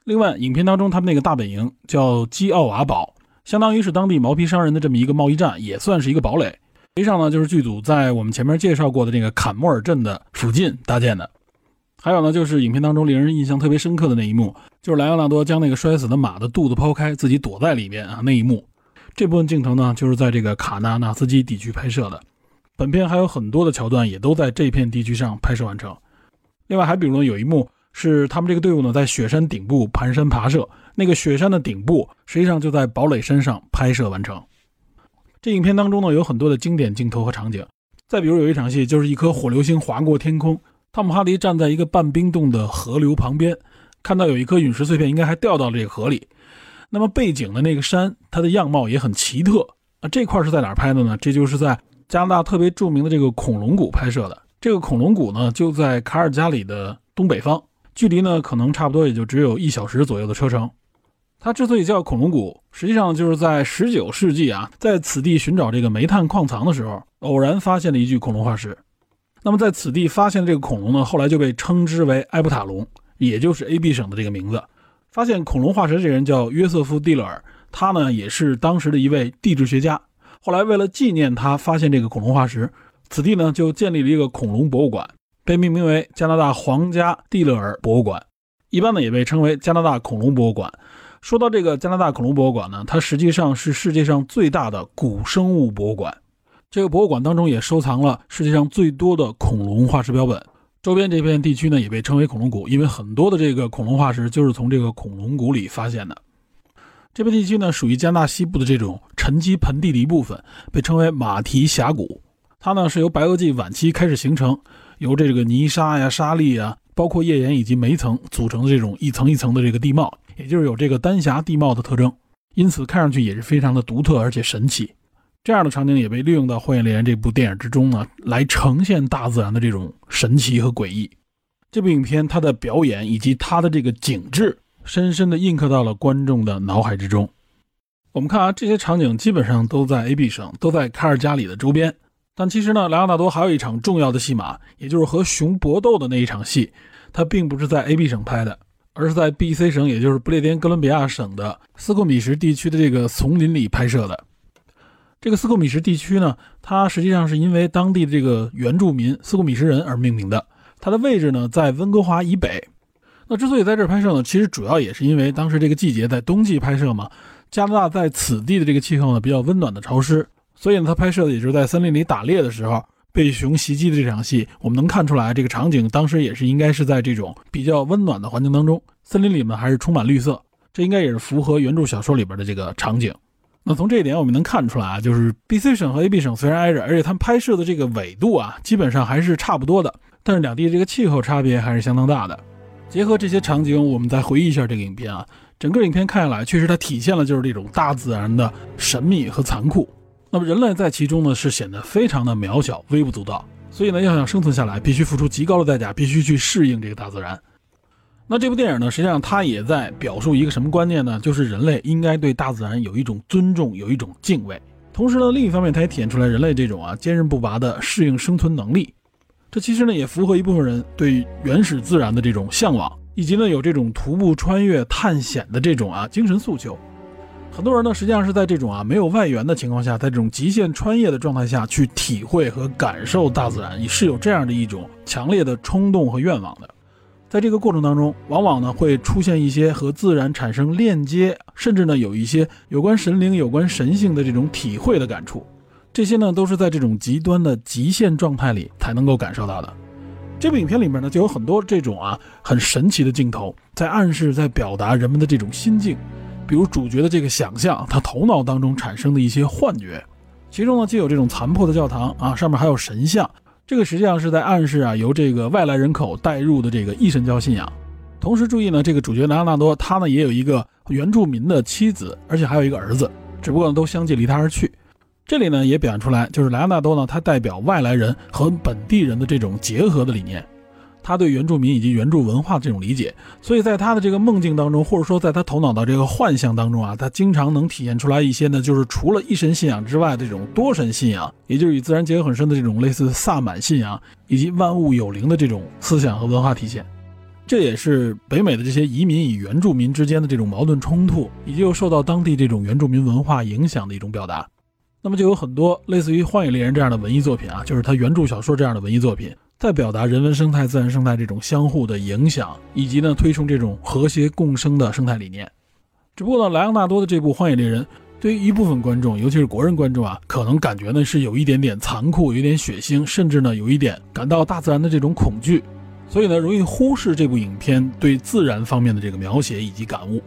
另外，影片当中他们那个大本营叫基奥瓦堡。相当于是当地毛皮商人的这么一个贸易站，也算是一个堡垒。实际上呢，就是剧组在我们前面介绍过的这个坎莫尔镇的附近搭建的。还有呢，就是影片当中令人印象特别深刻的那一幕，就是莱昂纳多将那个摔死的马的肚子剖开，自己躲在里面啊那一幕。这部分镜头呢，就是在这个卡纳纳斯基地区拍摄的。本片还有很多的桥段也都在这片地区上拍摄完成。另外还比如，有一幕是他们这个队伍呢在雪山顶部盘山爬设。那个雪山的顶部实际上就在堡垒山上拍摄完成。这影片当中呢有很多的经典镜头和场景。再比如有一场戏就是一颗火流星划过天空，汤姆哈迪站在一个半冰冻的河流旁边，看到有一颗陨石碎片应该还掉到了这个河里。那么背景的那个山，它的样貌也很奇特啊。这块是在哪儿拍的呢？这就是在加拿大特别著名的这个恐龙谷拍摄的。这个恐龙谷呢就在卡尔加里的东北方，距离呢可能差不多也就只有一小时左右的车程。它之所以叫恐龙谷，实际上就是在十九世纪啊，在此地寻找这个煤炭矿藏的时候，偶然发现了一具恐龙化石。那么在此地发现的这个恐龙呢，后来就被称之为埃布塔龙，也就是 A B 省的这个名字。发现恐龙化石这人叫约瑟夫·蒂勒尔，他呢也是当时的一位地质学家。后来为了纪念他发现这个恐龙化石，此地呢就建立了一个恐龙博物馆，被命名为加拿大皇家蒂勒尔博物馆，一般呢也被称为加拿大恐龙博物馆。说到这个加拿大恐龙博物馆呢，它实际上是世界上最大的古生物博物馆。这个博物馆当中也收藏了世界上最多的恐龙化石标本。周边这片地区呢也被称为恐龙谷，因为很多的这个恐龙化石就是从这个恐龙谷里发现的。这片地区呢属于加拿大西部的这种沉积盆地的一部分，被称为马蹄峡谷。它呢是由白垩纪晚期开始形成，由这个泥沙呀、沙砾啊，包括页岩以及煤层组成的这种一层一层的这个地貌。也就是有这个丹霞地貌的特征，因此看上去也是非常的独特而且神奇。这样的场景也被利用到《荒野猎人》这部电影之中呢，来呈现大自然的这种神奇和诡异。这部影片它的表演以及它的这个景致，深深的印刻到了观众的脑海之中。我们看啊，这些场景基本上都在 A B 省，都在卡尔加里的周边。但其实呢，莱昂纳多还有一场重要的戏码，也就是和熊搏斗的那一场戏，它并不是在 A B 省拍的。而是在 B.C 省，也就是不列颠哥伦比亚省的斯库米什地区的这个丛林里拍摄的。这个斯库米什地区呢，它实际上是因为当地的这个原住民斯库米什人而命名的。它的位置呢，在温哥华以北。那之所以在这儿拍摄呢，其实主要也是因为当时这个季节在冬季拍摄嘛。加拿大在此地的这个气候呢，比较温暖的潮湿，所以呢，他拍摄的也就是在森林里打猎的时候。被熊袭击的这场戏，我们能看出来，这个场景当时也是应该是在这种比较温暖的环境当中，森林里面还是充满绿色，这应该也是符合原著小说里边的这个场景。那从这一点我们能看出来啊，就是 B、C 省和 A、B 省虽然挨着，而且他们拍摄的这个纬度啊，基本上还是差不多的，但是两地这个气候差别还是相当大的。结合这些场景，我们再回忆一下这个影片啊，整个影片看下来，确实它体现了就是这种大自然的神秘和残酷。那么人类在其中呢，是显得非常的渺小、微不足道。所以呢，要想生存下来，必须付出极高的代价，必须去适应这个大自然。那这部电影呢，实际上它也在表述一个什么观念呢？就是人类应该对大自然有一种尊重，有一种敬畏。同时呢，另一方面，它也体现出来人类这种啊坚韧不拔的适应生存能力。这其实呢，也符合一部分人对原始自然的这种向往，以及呢有这种徒步穿越探险的这种啊精神诉求。很多人呢，实际上是在这种啊没有外援的情况下，在这种极限穿越的状态下去体会和感受大自然，也是有这样的一种强烈的冲动和愿望的。在这个过程当中，往往呢会出现一些和自然产生链接，甚至呢有一些有关神灵、有关神性的这种体会的感触。这些呢都是在这种极端的极限状态里才能够感受到的。这部影片里面呢就有很多这种啊很神奇的镜头，在暗示、在表达人们的这种心境。比如主角的这个想象，他头脑当中产生的一些幻觉，其中呢既有这种残破的教堂啊，上面还有神像，这个实际上是在暗示啊由这个外来人口带入的这个异神教信仰。同时注意呢，这个主角莱昂纳多他呢也有一个原住民的妻子，而且还有一个儿子，只不过呢都相继离他而去。这里呢也表现出来，就是莱昂纳多呢他代表外来人和本地人的这种结合的理念。他对原住民以及原住文化这种理解，所以在他的这个梦境当中，或者说在他头脑的这个幻象当中啊，他经常能体现出来一些呢，就是除了一神信仰之外的这种多神信仰，也就是与自然结合很深的这种类似萨满信仰以及万物有灵的这种思想和文化体现。这也是北美的这些移民与原住民之间的这种矛盾冲突，以及又受到当地这种原住民文化影响的一种表达。那么就有很多类似于《荒野猎人》这样的文艺作品啊，就是他原著小说这样的文艺作品。在表达人文生态、自然生态这种相互的影响，以及呢推崇这种和谐共生的生态理念。只不过呢，莱昂纳多的这部《荒野猎人》对于一部分观众，尤其是国人观众啊，可能感觉呢是有一点点残酷，有点血腥，甚至呢有一点感到大自然的这种恐惧，所以呢容易忽视这部影片对自然方面的这个描写以及感悟。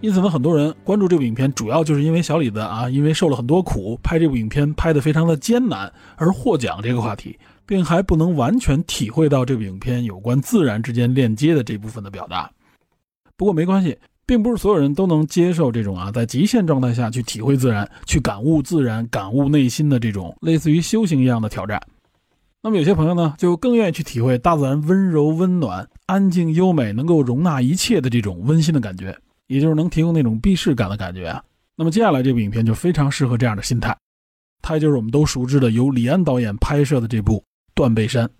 因此呢，很多人关注这部影片，主要就是因为小李子啊，因为受了很多苦，拍这部影片拍得非常的艰难而获奖这个话题。并还不能完全体会到这部影片有关自然之间链接的这部分的表达。不过没关系，并不是所有人都能接受这种啊，在极限状态下去体会自然、去感悟自然、感悟内心的这种类似于修行一样的挑战。那么有些朋友呢，就更愿意去体会大自然温柔、温暖、安静、优美，能够容纳一切的这种温馨的感觉，也就是能提供那种避世感的感觉啊。那么接下来这部影片就非常适合这样的心态，它就是我们都熟知的由李安导演拍摄的这部。断背山。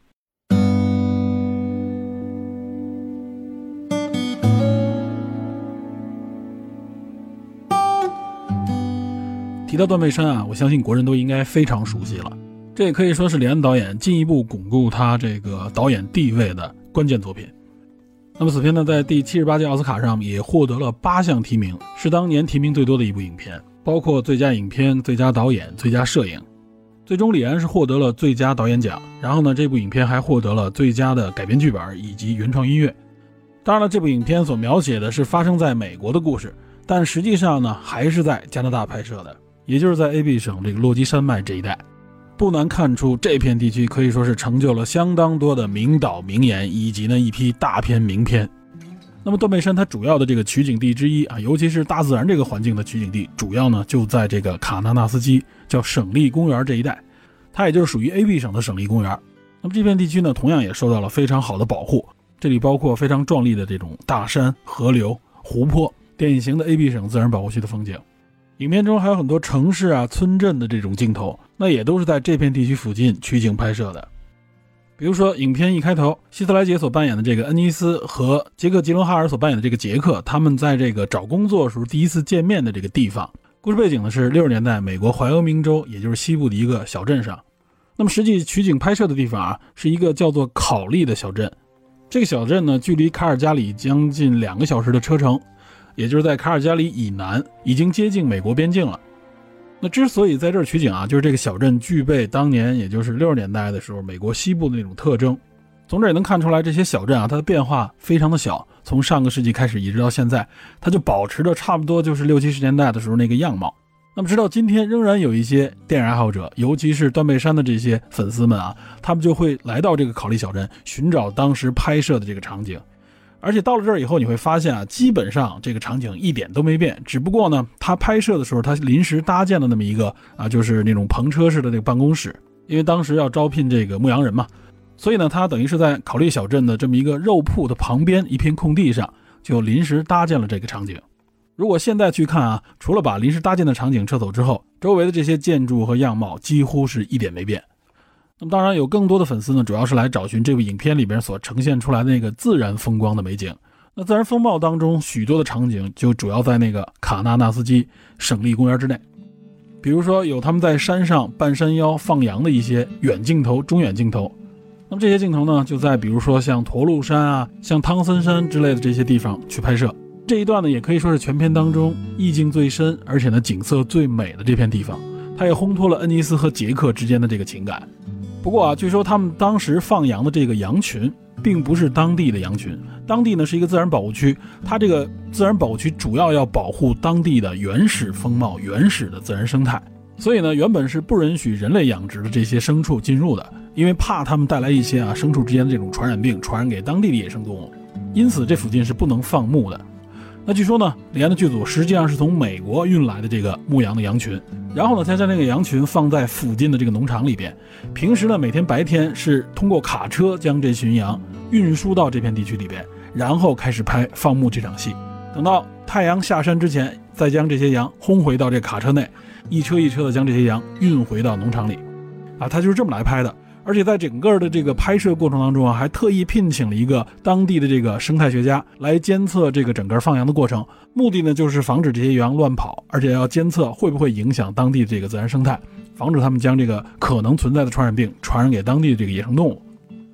提到断背山啊，我相信国人都应该非常熟悉了。这也可以说是李安导演进一步巩固他这个导演地位的关键作品。那么此片呢，在第七十八届奥斯卡上也获得了八项提名，是当年提名最多的一部影片，包括最佳影片、最佳导演、最佳摄影。最终，李安是获得了最佳导演奖。然后呢，这部影片还获得了最佳的改编剧本以及原创音乐。当然了，这部影片所描写的是发生在美国的故事，但实际上呢，还是在加拿大拍摄的，也就是在 AB 省这个落基山脉这一带。不难看出，这片地区可以说是成就了相当多的名导名演以及呢一批大片名片。那么，断背山它主要的这个取景地之一啊，尤其是大自然这个环境的取景地，主要呢就在这个卡纳纳斯基叫省立公园这一带，它也就是属于 AB 省的省立公园。那么这片地区呢，同样也受到了非常好的保护，这里包括非常壮丽的这种大山、河流、湖泊，典型的 AB 省自然保护区的风景。影片中还有很多城市啊、村镇的这种镜头，那也都是在这片地区附近取景拍摄的。比如说，影片一开头，希特莱杰所扮演的这个恩尼斯和杰克吉伦哈尔所扮演的这个杰克，他们在这个找工作时候第一次见面的这个地方，故事背景呢是六十年代美国怀俄明州，也就是西部的一个小镇上。那么实际取景拍摄的地方啊，是一个叫做考利的小镇。这个小镇呢，距离卡尔加里将近两个小时的车程，也就是在卡尔加里以南，已经接近美国边境了。那之所以在这儿取景啊，就是这个小镇具备当年也就是六十年代的时候美国西部的那种特征。从这也能看出来，这些小镇啊，它的变化非常的小。从上个世纪开始一直到现在，它就保持着差不多就是六七十年代的时候那个样貌。那么直到今天，仍然有一些电影爱好者，尤其是断背山的这些粉丝们啊，他们就会来到这个考利小镇，寻找当时拍摄的这个场景。而且到了这儿以后，你会发现啊，基本上这个场景一点都没变，只不过呢，他拍摄的时候他临时搭建了那么一个啊，就是那种篷车式的这个办公室，因为当时要招聘这个牧羊人嘛，所以呢，他等于是在考利小镇的这么一个肉铺的旁边一片空地上，就临时搭建了这个场景。如果现在去看啊，除了把临时搭建的场景撤走之后，周围的这些建筑和样貌几乎是一点没变。那么当然有更多的粉丝呢，主要是来找寻这部影片里边所呈现出来的那个自然风光的美景。那自然风貌当中，许多的场景就主要在那个卡纳纳斯基省立公园之内。比如说有他们在山上半山腰放羊的一些远镜头、中远镜头。那么这些镜头呢，就在比如说像驼鹿山啊、像汤森山之类的这些地方去拍摄。这一段呢，也可以说是全片当中意境最深，而且呢景色最美的这片地方。它也烘托了恩尼斯和杰克之间的这个情感。不过啊，据说他们当时放羊的这个羊群，并不是当地的羊群。当地呢是一个自然保护区，它这个自然保护区主要要保护当地的原始风貌、原始的自然生态。所以呢，原本是不允许人类养殖的这些牲畜进入的，因为怕他们带来一些啊牲畜之间的这种传染病，传染给当地的野生动物。因此，这附近是不能放牧的。那据说呢，李安的剧组实际上是从美国运来的这个牧羊的羊群，然后呢，他将那个羊群放在附近的这个农场里边。平时呢，每天白天是通过卡车将这群羊运输到这片地区里边，然后开始拍放牧这场戏。等到太阳下山之前，再将这些羊轰回到这卡车内，一车一车的将这些羊运回到农场里。啊，他就是这么来拍的。而且在整个的这个拍摄过程当中啊，还特意聘请了一个当地的这个生态学家来监测这个整个放羊的过程，目的呢就是防止这些羊乱跑，而且要监测会不会影响当地的这个自然生态，防止他们将这个可能存在的传染病传染给当地的这个野生动物。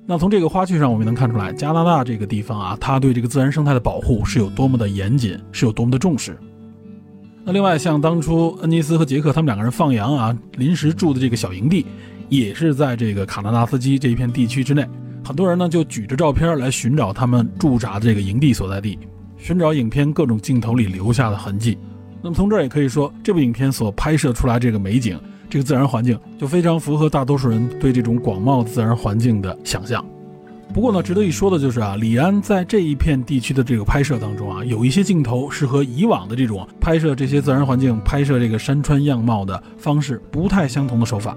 那从这个花絮上，我们能看出来，加拿大这个地方啊，它对这个自然生态的保护是有多么的严谨，是有多么的重视。那另外，像当初恩尼斯和杰克他们两个人放羊啊，临时住的这个小营地。也是在这个卡纳纳斯基这一片地区之内，很多人呢就举着照片来寻找他们驻扎的这个营地所在地，寻找影片各种镜头里留下的痕迹。那么从这儿也可以说，这部影片所拍摄出来这个美景，这个自然环境就非常符合大多数人对这种广袤自然环境的想象。不过呢，值得一说的就是啊，李安在这一片地区的这个拍摄当中啊，有一些镜头是和以往的这种拍摄这些自然环境、拍摄这个山川样貌的方式不太相同的手法。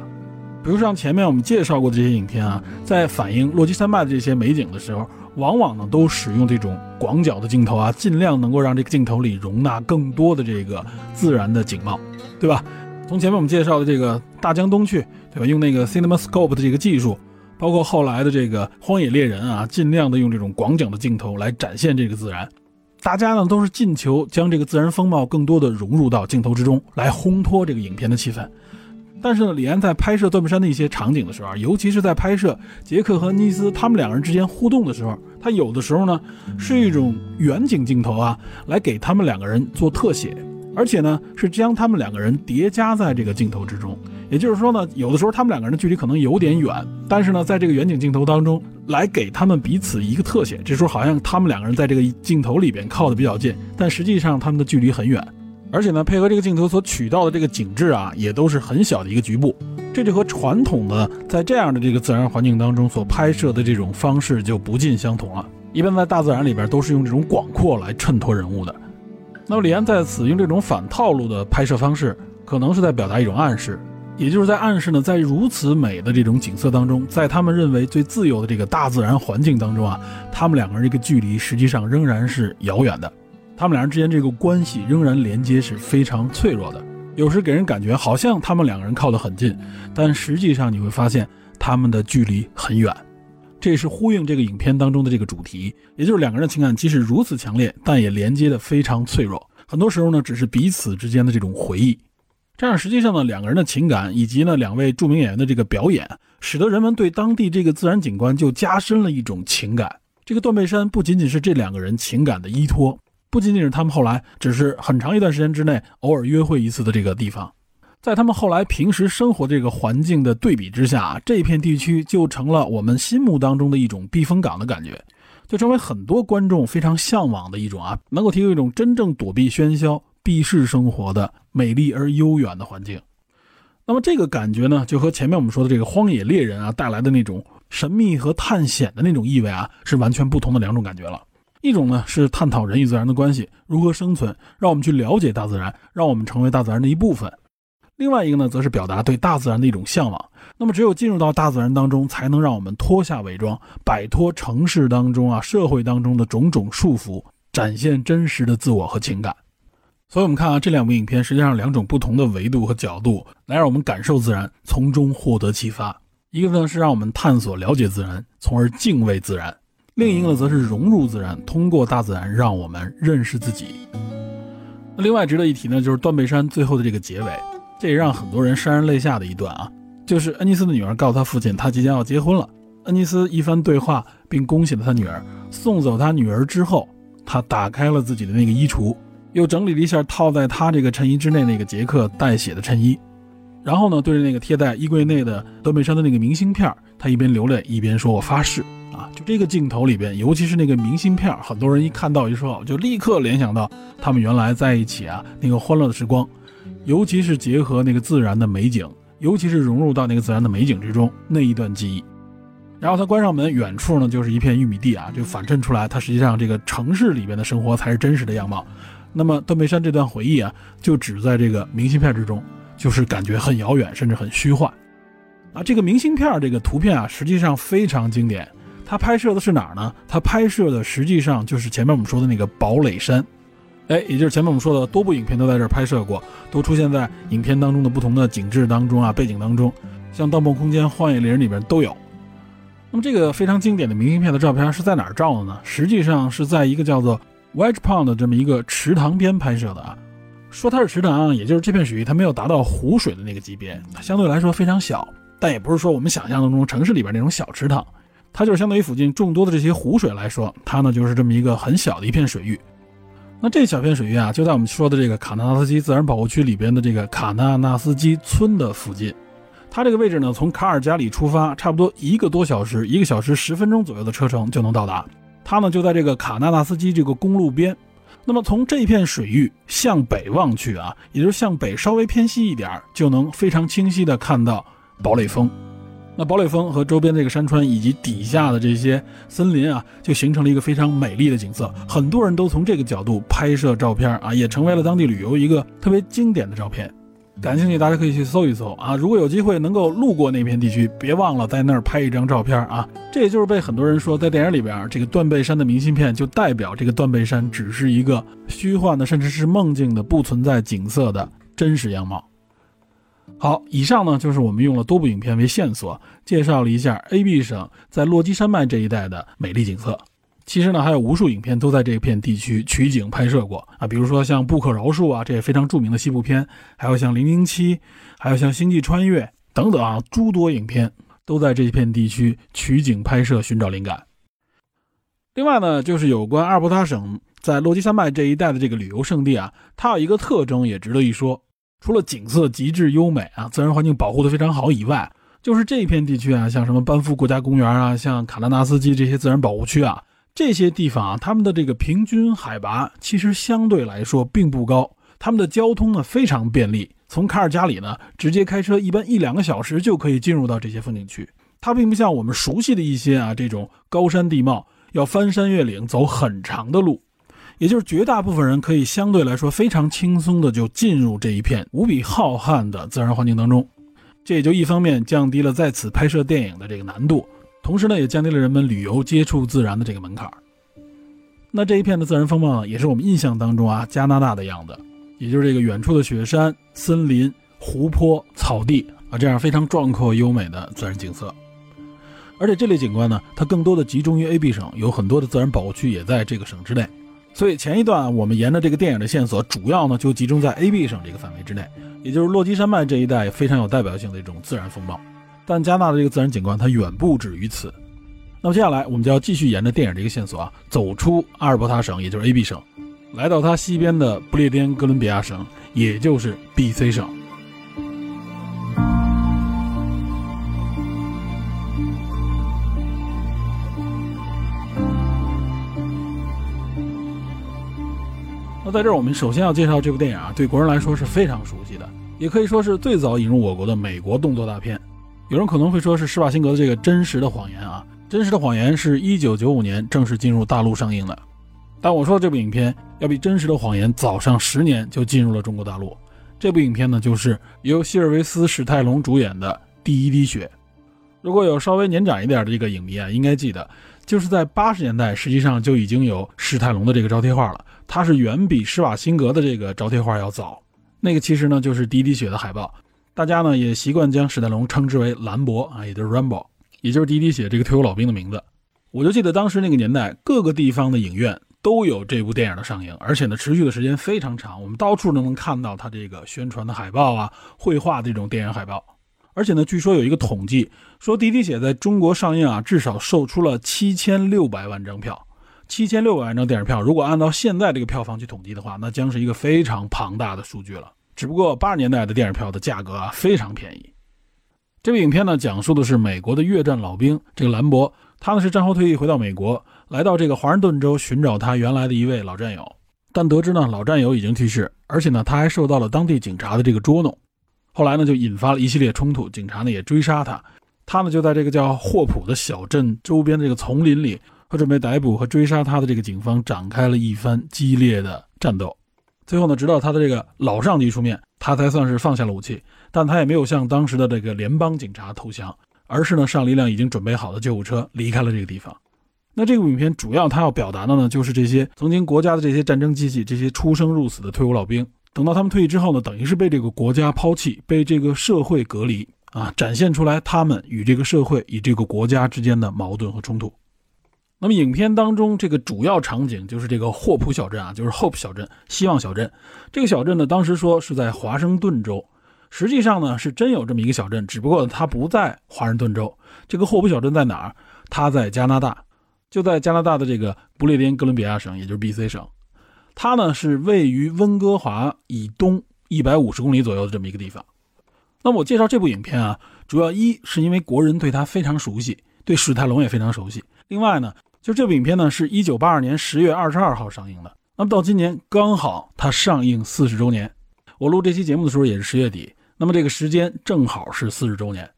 比如像前面我们介绍过的这些影片啊，在反映落基山脉的这些美景的时候，往往呢都使用这种广角的镜头啊，尽量能够让这个镜头里容纳更多的这个自然的景貌，对吧？从前面我们介绍的这个大江东去，对吧？用那个 CinemaScope 的这个技术，包括后来的这个荒野猎人啊，尽量的用这种广角的镜头来展现这个自然，大家呢都是尽求将这个自然风貌更多的融入到镜头之中，来烘托这个影片的气氛。但是呢，李安在拍摄断背山的一些场景的时候啊，尤其是在拍摄杰克和尼斯他们两个人之间互动的时候，他有的时候呢是一种远景镜头啊，来给他们两个人做特写，而且呢是将他们两个人叠加在这个镜头之中。也就是说呢，有的时候他们两个人的距离可能有点远，但是呢，在这个远景镜头当中来给他们彼此一个特写，这时候好像他们两个人在这个镜头里边靠的比较近，但实际上他们的距离很远。而且呢，配合这个镜头所取到的这个景致啊，也都是很小的一个局部，这就和传统的在这样的这个自然环境当中所拍摄的这种方式就不尽相同了。一般在大自然里边都是用这种广阔来衬托人物的。那么李安在此用这种反套路的拍摄方式，可能是在表达一种暗示，也就是在暗示呢，在如此美的这种景色当中，在他们认为最自由的这个大自然环境当中啊，他们两个人这个距离实际上仍然是遥远的。他们两人之间这个关系仍然连接是非常脆弱的，有时给人感觉好像他们两个人靠得很近，但实际上你会发现他们的距离很远。这也是呼应这个影片当中的这个主题，也就是两个人的情感即使如此强烈，但也连接的非常脆弱。很多时候呢，只是彼此之间的这种回忆。这样实际上呢，两个人的情感以及呢两位著名演员的这个表演，使得人们对当地这个自然景观就加深了一种情感。这个断背山不仅仅是这两个人情感的依托。不仅仅是他们后来只是很长一段时间之内偶尔约会一次的这个地方，在他们后来平时生活这个环境的对比之下，这片地区就成了我们心目当中的一种避风港的感觉，就成为很多观众非常向往的一种啊，能够提供一种真正躲避喧嚣、避世生活的美丽而悠远的环境。那么这个感觉呢，就和前面我们说的这个荒野猎人啊带来的那种神秘和探险的那种意味啊，是完全不同的两种感觉了。一种呢是探讨人与自然的关系如何生存，让我们去了解大自然，让我们成为大自然的一部分；另外一个呢，则是表达对大自然的一种向往。那么，只有进入到大自然当中，才能让我们脱下伪装，摆脱城市当中啊、社会当中的种种束缚，展现真实的自我和情感。所以，我们看啊，这两部影片实际上两种不同的维度和角度，来让我们感受自然，从中获得启发。一个呢是让我们探索、了解自然，从而敬畏自然。另一个呢，则是融入自然，通过大自然让我们认识自己。那另外值得一提呢，就是断背山最后的这个结尾，这也让很多人潸然泪下的一段啊，就是恩尼斯的女儿告诉他父亲，他即将要结婚了。恩尼斯一番对话，并恭喜了他女儿。送走他女儿之后，他打开了自己的那个衣橱，又整理了一下套在他这个衬衣之内那个杰克带血的衬衣，然后呢，对着那个贴在衣柜内的断背山的那个明信片，他一边流泪一边说：“我发誓。”啊，就这个镜头里边，尤其是那个明信片，很多人一看到一说，就立刻联想到他们原来在一起啊那个欢乐的时光，尤其是结合那个自然的美景，尤其是融入到那个自然的美景之中那一段记忆。然后他关上门，远处呢就是一片玉米地啊，就反衬出来他实际上这个城市里边的生活才是真实的样貌。那么断背山这段回忆啊，就只在这个明信片之中，就是感觉很遥远，甚至很虚幻。啊，这个明信片这个图片啊，实际上非常经典。他拍摄的是哪儿呢？他拍摄的实际上就是前面我们说的那个堡垒山，哎，也就是前面我们说的多部影片都在这儿拍摄过，都出现在影片当中的不同的景致当中啊，背景当中，像《盗梦空间》《荒野猎人》里边都有。那么这个非常经典的明信片的照片是在哪儿照的呢？实际上是在一个叫做 Wedge Pond 的这么一个池塘边拍摄的啊。说它是池塘，也就是这片水域它没有达到湖水的那个级别，它相对来说非常小，但也不是说我们想象当中城市里边那种小池塘。它就是相对于附近众多的这些湖水来说，它呢就是这么一个很小的一片水域。那这小片水域啊，就在我们说的这个卡纳纳斯基自然保护区里边的这个卡纳纳斯基村的附近。它这个位置呢，从卡尔加里出发，差不多一个多小时，一个小时十分钟左右的车程就能到达。它呢就在这个卡纳纳斯基这个公路边。那么从这片水域向北望去啊，也就是向北稍微偏西一点，就能非常清晰的看到堡垒峰。那堡垒峰和周边这个山川以及底下的这些森林啊，就形成了一个非常美丽的景色。很多人都从这个角度拍摄照片啊，也成为了当地旅游一个特别经典的照片。感兴趣大家可以去搜一搜啊。如果有机会能够路过那片地区，别忘了在那儿拍一张照片啊。这也就是被很多人说，在电影里边这个断背山的明信片就代表这个断背山只是一个虚幻的，甚至是梦境的，不存在景色的真实样貌。好，以上呢就是我们用了多部影片为线索，介绍了一下 AB 省在落基山脉这一带的美丽景色。其实呢，还有无数影片都在这片地区取景拍摄过啊，比如说像《不可饶恕》啊，这也非常著名的西部片，还有像《零零七》，还有像《星际穿越》等等啊，诸多影片都在这片地区取景拍摄，寻找灵感。另外呢，就是有关阿尔伯塔省在落基山脉这一带的这个旅游胜地啊，它有一个特征也值得一说。除了景色极致优美啊，自然环境保护的非常好以外，就是这片地区啊，像什么班夫国家公园啊，像卡拉纳斯基这些自然保护区啊，这些地方啊，他们的这个平均海拔其实相对来说并不高，他们的交通呢非常便利，从卡尔加里呢直接开车一般一两个小时就可以进入到这些风景区，它并不像我们熟悉的一些啊这种高山地貌，要翻山越岭走很长的路。也就是绝大部分人可以相对来说非常轻松的就进入这一片无比浩瀚的自然环境当中，这也就一方面降低了在此拍摄电影的这个难度，同时呢也降低了人们旅游接触自然的这个门槛。那这一片的自然风貌呢，也是我们印象当中啊加拿大的样子，也就是这个远处的雪山、森林、湖泊、草地啊这样非常壮阔优美的自然景色。而且这类景观呢，它更多的集中于 AB 省，有很多的自然保护区也在这个省之内。所以前一段我们沿着这个电影的线索，主要呢就集中在 AB 省这个范围之内，也就是落基山脉这一带非常有代表性的一种自然风貌。但加纳的这个自然景观它远不止于此。那么接下来我们就要继续沿着电影这个线索啊，走出阿尔伯塔省，也就是 AB 省，来到它西边的不列颠哥伦比亚省，也就是 BC 省。在这儿，我们首先要介绍这部电影啊，对国人来说是非常熟悉的，也可以说是最早引入我国的美国动作大片。有人可能会说是施瓦辛格的这个《真实的谎言》啊，《真实的谎言》是一九九五年正式进入大陆上映的。但我说的这部影片要比《真实的谎言》早上十年就进入了中国大陆。这部影片呢，就是由希尔维斯·史泰龙主演的《第一滴血》。如果有稍微年长一点的这个影迷啊，应该记得，就是在八十年代，实际上就已经有史泰龙的这个招贴画了。它是远比施瓦辛格的这个招贴画要早。那个其实呢，就是《第一滴血》的海报。大家呢也习惯将史泰龙称之为兰博啊，也就是 Rambo，也就是《第一滴血》这个退伍老兵的名字。我就记得当时那个年代，各个地方的影院。都有这部电影的上映，而且呢，持续的时间非常长，我们到处都能看到它这个宣传的海报啊，绘画这种电影海报。而且呢，据说有一个统计，说《滴滴血》在中国上映啊，至少售出了七千六百万张票。七千六百万张电影票，如果按照现在这个票房去统计的话，那将是一个非常庞大的数据了。只不过八十年代的电影票的价格啊，非常便宜。这部影片呢，讲述的是美国的越战老兵这个兰博，他呢是战后退役回到美国。来到这个华盛顿州寻找他原来的一位老战友，但得知呢老战友已经去世，而且呢他还受到了当地警察的这个捉弄，后来呢就引发了一系列冲突，警察呢也追杀他，他呢就在这个叫霍普的小镇周边的这个丛林里和准备逮捕和追杀他的这个警方展开了一番激烈的战斗，最后呢直到他的这个老上级出面，他才算是放下了武器，但他也没有向当时的这个联邦警察投降，而是呢上了一辆已经准备好的救护车离开了这个地方。那这部影片主要他要表达的呢，就是这些曾经国家的这些战争机器，这些出生入死的退伍老兵，等到他们退役之后呢，等于是被这个国家抛弃，被这个社会隔离啊，展现出来他们与这个社会、与这个国家之间的矛盾和冲突。那么影片当中这个主要场景就是这个霍普小镇啊，就是 Hope 小镇、希望小镇。这个小镇呢，当时说是在华盛顿州，实际上呢是真有这么一个小镇，只不过它不在华盛顿州。这个霍普小镇在哪儿？它在加拿大。就在加拿大的这个不列颠哥伦比亚省，也就是 B.C 省，它呢是位于温哥华以东一百五十公里左右的这么一个地方。那么我介绍这部影片啊，主要一是因为国人对它非常熟悉，对史泰龙也非常熟悉。另外呢，就这部影片呢是一九八二年十月二十二号上映的，那么到今年刚好它上映四十周年。我录这期节目的时候也是十月底，那么这个时间正好是四十周年。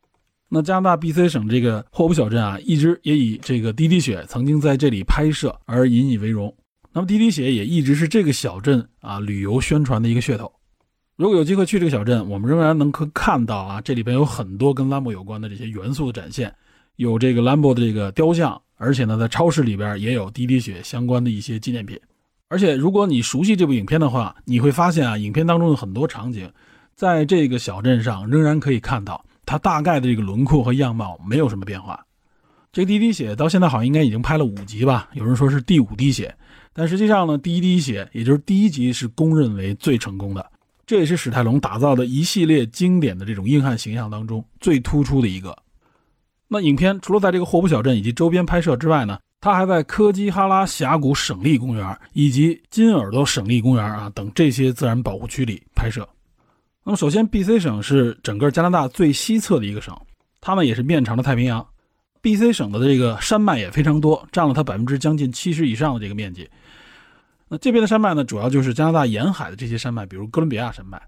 那加拿大 B.C 省这个霍普小镇啊，一直也以这个滴滴血曾经在这里拍摄而引以为荣。那么滴滴血也一直是这个小镇啊旅游宣传的一个噱头。如果有机会去这个小镇，我们仍然能可看到啊，这里边有很多跟兰博有关的这些元素的展现，有这个兰博的这个雕像，而且呢，在超市里边也有滴滴血相关的一些纪念品。而且如果你熟悉这部影片的话，你会发现啊，影片当中的很多场景，在这个小镇上仍然可以看到。它大概的这个轮廓和样貌没有什么变化。这个《滴滴血》到现在好像应该已经拍了五集吧？有人说是第五滴血，但实际上呢，《第一滴血》也就是第一集是公认为最成功的，这也是史泰龙打造的一系列经典的这种硬汉形象当中最突出的一个。那影片除了在这个霍普小镇以及周边拍摄之外呢，它还在科基哈拉峡谷省立公园以及金耳朵省立公园啊等这些自然保护区里拍摄。那么，首先，B.C 省是整个加拿大最西侧的一个省，它呢也是面朝着太平洋。B.C 省的这个山脉也非常多，占了它百分之将近七十以上的这个面积。那这边的山脉呢，主要就是加拿大沿海的这些山脉，比如哥伦比亚山脉。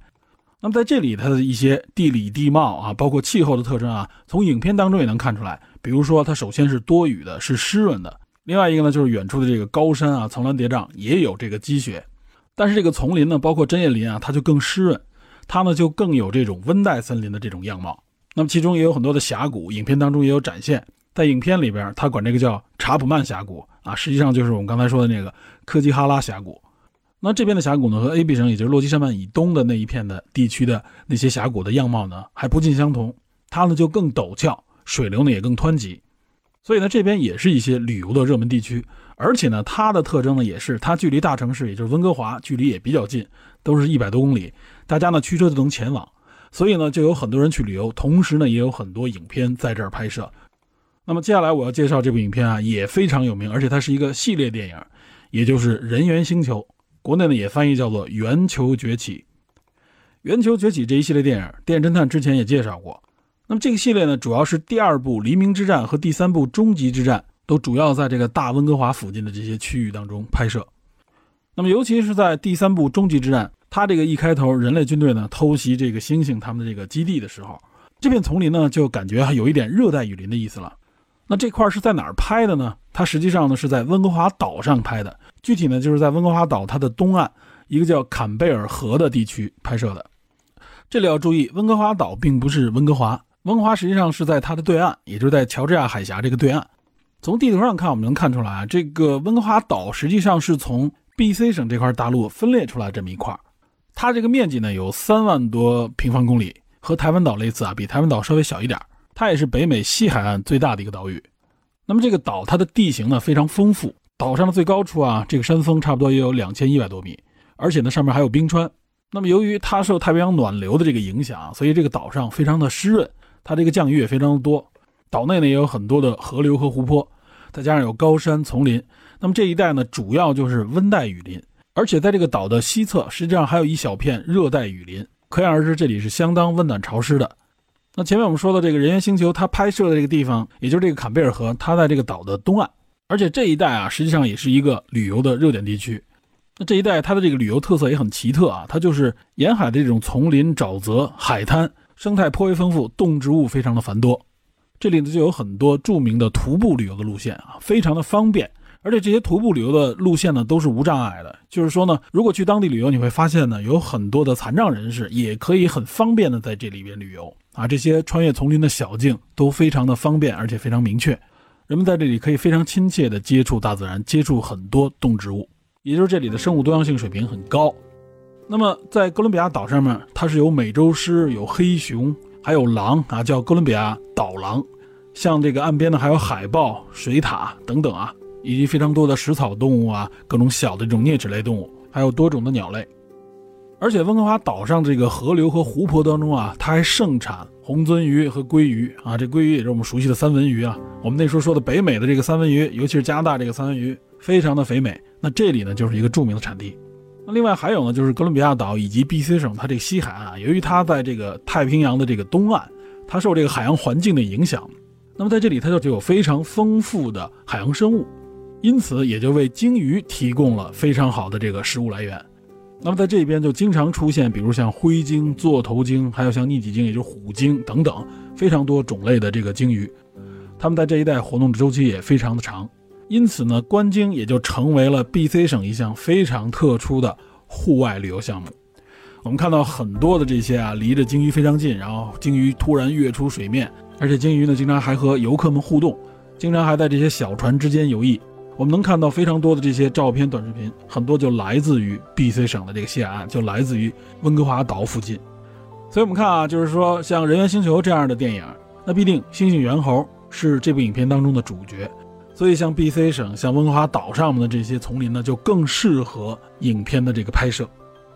那么在这里，它的一些地理地貌啊，包括气候的特征啊，从影片当中也能看出来。比如说，它首先是多雨的，是湿润的；另外一个呢，就是远处的这个高山啊，层峦叠嶂，也有这个积雪。但是这个丛林呢，包括针叶林啊，它就更湿润。它呢就更有这种温带森林的这种样貌，那么其中也有很多的峡谷，影片当中也有展现。在影片里边，他管这个叫查普曼峡谷啊，实际上就是我们刚才说的那个科基哈拉峡谷。那这边的峡谷呢，和 A B 省，也就是落基山脉以东的那一片的地区的那些峡谷的样貌呢，还不尽相同。它呢就更陡峭，水流呢也更湍急，所以呢这边也是一些旅游的热门地区。而且呢，它的特征呢也是它距离大城市，也就是温哥华，距离也比较近，都是一百多公里。大家呢驱车就能前往，所以呢就有很多人去旅游，同时呢也有很多影片在这儿拍摄。那么接下来我要介绍这部影片啊也非常有名，而且它是一个系列电影，也就是《人猿星球》，国内呢也翻译叫做《圆球崛起》。《圆球崛起》这一系列电影，《电侦探》之前也介绍过。那么这个系列呢主要是第二部《黎明之战》和第三部《终极之战》都主要在这个大温哥华附近的这些区域当中拍摄。那么尤其是在第三部《终极之战》。他这个一开头，人类军队呢偷袭这个猩猩他们的这个基地的时候，这片丛林呢就感觉还有一点热带雨林的意思了。那这块是在哪儿拍的呢？它实际上呢是在温哥华岛上拍的，具体呢就是在温哥华岛它的东岸一个叫坎贝尔河的地区拍摄的。这里要注意，温哥华岛并不是温哥华，温哥华实际上是在它的对岸，也就是在乔治亚海峡这个对岸。从地图上看，我们能看出来啊，这个温哥华岛实际上是从 B.C 省这块大陆分裂出来这么一块，它这个面积呢有三万多平方公里，和台湾岛类似啊，比台湾岛稍微小一点。它也是北美西海岸最大的一个岛屿。那么这个岛它的地形呢非常丰富，岛上的最高处啊，这个山峰差不多也有两千一百多米，而且呢上面还有冰川。那么由于它受太平洋暖流的这个影响，所以这个岛上非常的湿润，它这个降雨也非常的多。岛内呢也有很多的河流和湖泊，再加上有高山丛林，那么这一带呢主要就是温带雨林，而且在这个岛的西侧实际上还有一小片热带雨林，可想而知这里是相当温暖潮湿的。那前面我们说的这个人猿星球，它拍摄的这个地方，也就是这个坎贝尔河，它在这个岛的东岸，而且这一带啊，实际上也是一个旅游的热点地区。那这一带它的这个旅游特色也很奇特啊，它就是沿海的这种丛林、沼泽、海滩，生态颇为丰富，动植物非常的繁多。这里呢就有很多著名的徒步旅游的路线啊，非常的方便。而且这些徒步旅游的路线呢，都是无障碍的。就是说呢，如果去当地旅游，你会发现呢，有很多的残障人士也可以很方便的在这里边旅游啊。这些穿越丛林的小径都非常的方便，而且非常明确。人们在这里可以非常亲切的接触大自然，接触很多动植物，也就是这里的生物多样性水平很高。那么在哥伦比亚岛上面，它是有美洲狮、有黑熊，还有狼啊，叫哥伦比亚岛狼。像这个岸边呢，还有海豹、水獭等等啊。以及非常多的食草动物啊，各种小的这种啮齿类动物，还有多种的鸟类。而且温哥华岛上这个河流和湖泊当中啊，它还盛产红鳟鱼和鲑鱼啊。这鲑鱼也是我们熟悉的三文鱼啊。我们那时候说的北美的这个三文鱼，尤其是加拿大这个三文鱼，非常的肥美。那这里呢，就是一个著名的产地。那另外还有呢，就是哥伦比亚岛以及 B.C 省它这个西海岸啊，由于它在这个太平洋的这个东岸，它受这个海洋环境的影响，那么在这里它就有非常丰富的海洋生物。因此，也就为鲸鱼提供了非常好的这个食物来源。那么，在这边就经常出现，比如像灰鲸、座头鲸，还有像逆戟鲸，也就是虎鲸等等，非常多种类的这个鲸鱼。它们在这一带活动的周期也非常的长。因此呢，观鲸也就成为了 B.C 省一项非常特殊的户外旅游项目。我们看到很多的这些啊，离着鲸鱼非常近，然后鲸鱼突然跃出水面，而且鲸鱼呢，经常还和游客们互动，经常还在这些小船之间游弋。我们能看到非常多的这些照片、短视频，很多就来自于 B.C 省的这个西海岸，就来自于温哥华岛附近。所以，我们看啊，就是说像《人猿星球》这样的电影，那必定猩猩猿猴是这部影片当中的主角。所以，像 B.C 省、像温哥华岛上面的这些丛林呢，就更适合影片的这个拍摄。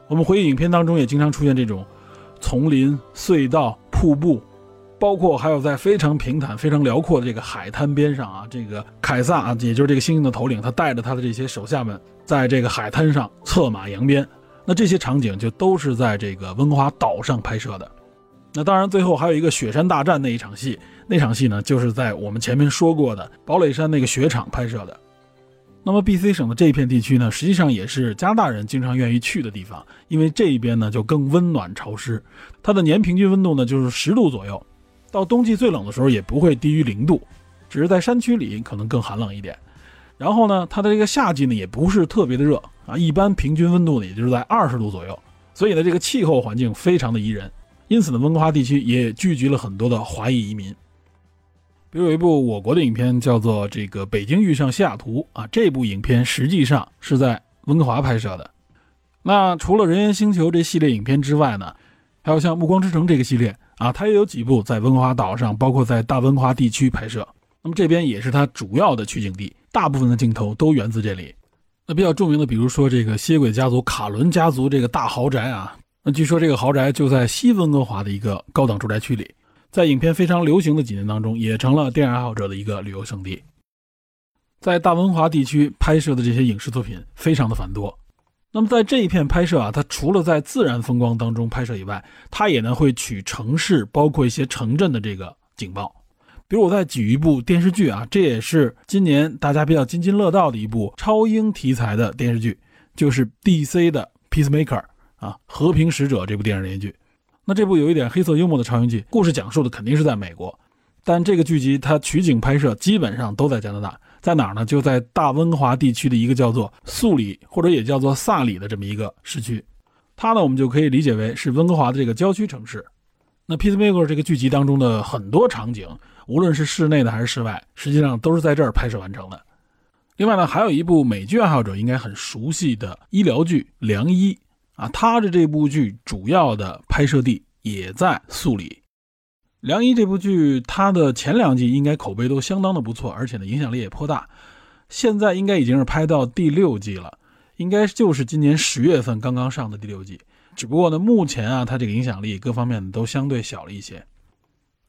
我们回忆影片当中也经常出现这种丛林、隧道、瀑布。包括还有在非常平坦、非常辽阔的这个海滩边上啊，这个凯撒啊，也就是这个猩猩的头领，他带着他的这些手下们，在这个海滩上策马扬鞭。那这些场景就都是在这个温哥华岛上拍摄的。那当然，最后还有一个雪山大战那一场戏，那场戏呢，就是在我们前面说过的堡垒山那个雪场拍摄的。那么，B.C 省的这一片地区呢，实际上也是加拿大人经常愿意去的地方，因为这一边呢就更温暖潮湿，它的年平均温度呢就是十度左右。到冬季最冷的时候也不会低于零度，只是在山区里可能更寒冷一点。然后呢，它的这个夏季呢也不是特别的热啊，一般平均温度呢也就是在二十度左右。所以呢，这个气候环境非常的宜人。因此呢，温哥华地区也聚集了很多的华裔移民。比如有一部我国的影片叫做《这个北京遇上西雅图》啊，这部影片实际上是在温哥华拍摄的。那除了《人猿星球》这系列影片之外呢，还有像《暮光之城》这个系列。啊，它也有几部在温哥华岛上，包括在大温哥华地区拍摄。那么这边也是它主要的取景地，大部分的镜头都源自这里。那比较著名的，比如说这个吸血鬼家族卡伦家族这个大豪宅啊，那据说这个豪宅就在西温哥华的一个高档住宅区里，在影片非常流行的几年当中，也成了电影爱好者的一个旅游胜地。在大温哥华地区拍摄的这些影视作品非常的繁多。那么在这一片拍摄啊，它除了在自然风光当中拍摄以外，它也呢会取城市，包括一些城镇的这个景报。比如我再举一部电视剧啊，这也是今年大家比较津津乐道的一部超英题材的电视剧，就是 DC 的《Peacemaker》啊，《和平使者》这部电视连续剧。那这部有一点黑色幽默的超英剧，故事讲述的肯定是在美国，但这个剧集它取景拍摄基本上都在加拿大，在哪儿呢？就在大温哥华地区的一个叫做素里或者也叫做萨里的这么一个市区。它呢，我们就可以理解为是温哥华的这个郊区城市。那《Peacemaker》这个剧集当中的很多场景，无论是室内的还是室外，实际上都是在这儿拍摄完成的。另外呢，还有一部美剧爱好者应该很熟悉的医疗剧《良医》啊，它的这部剧主要的拍摄地也在素里。《良医》这部剧，它的前两季应该口碑都相当的不错，而且呢影响力也颇大。现在应该已经是拍到第六季了，应该就是今年十月份刚刚上的第六季。只不过呢，目前啊，它这个影响力各方面都相对小了一些。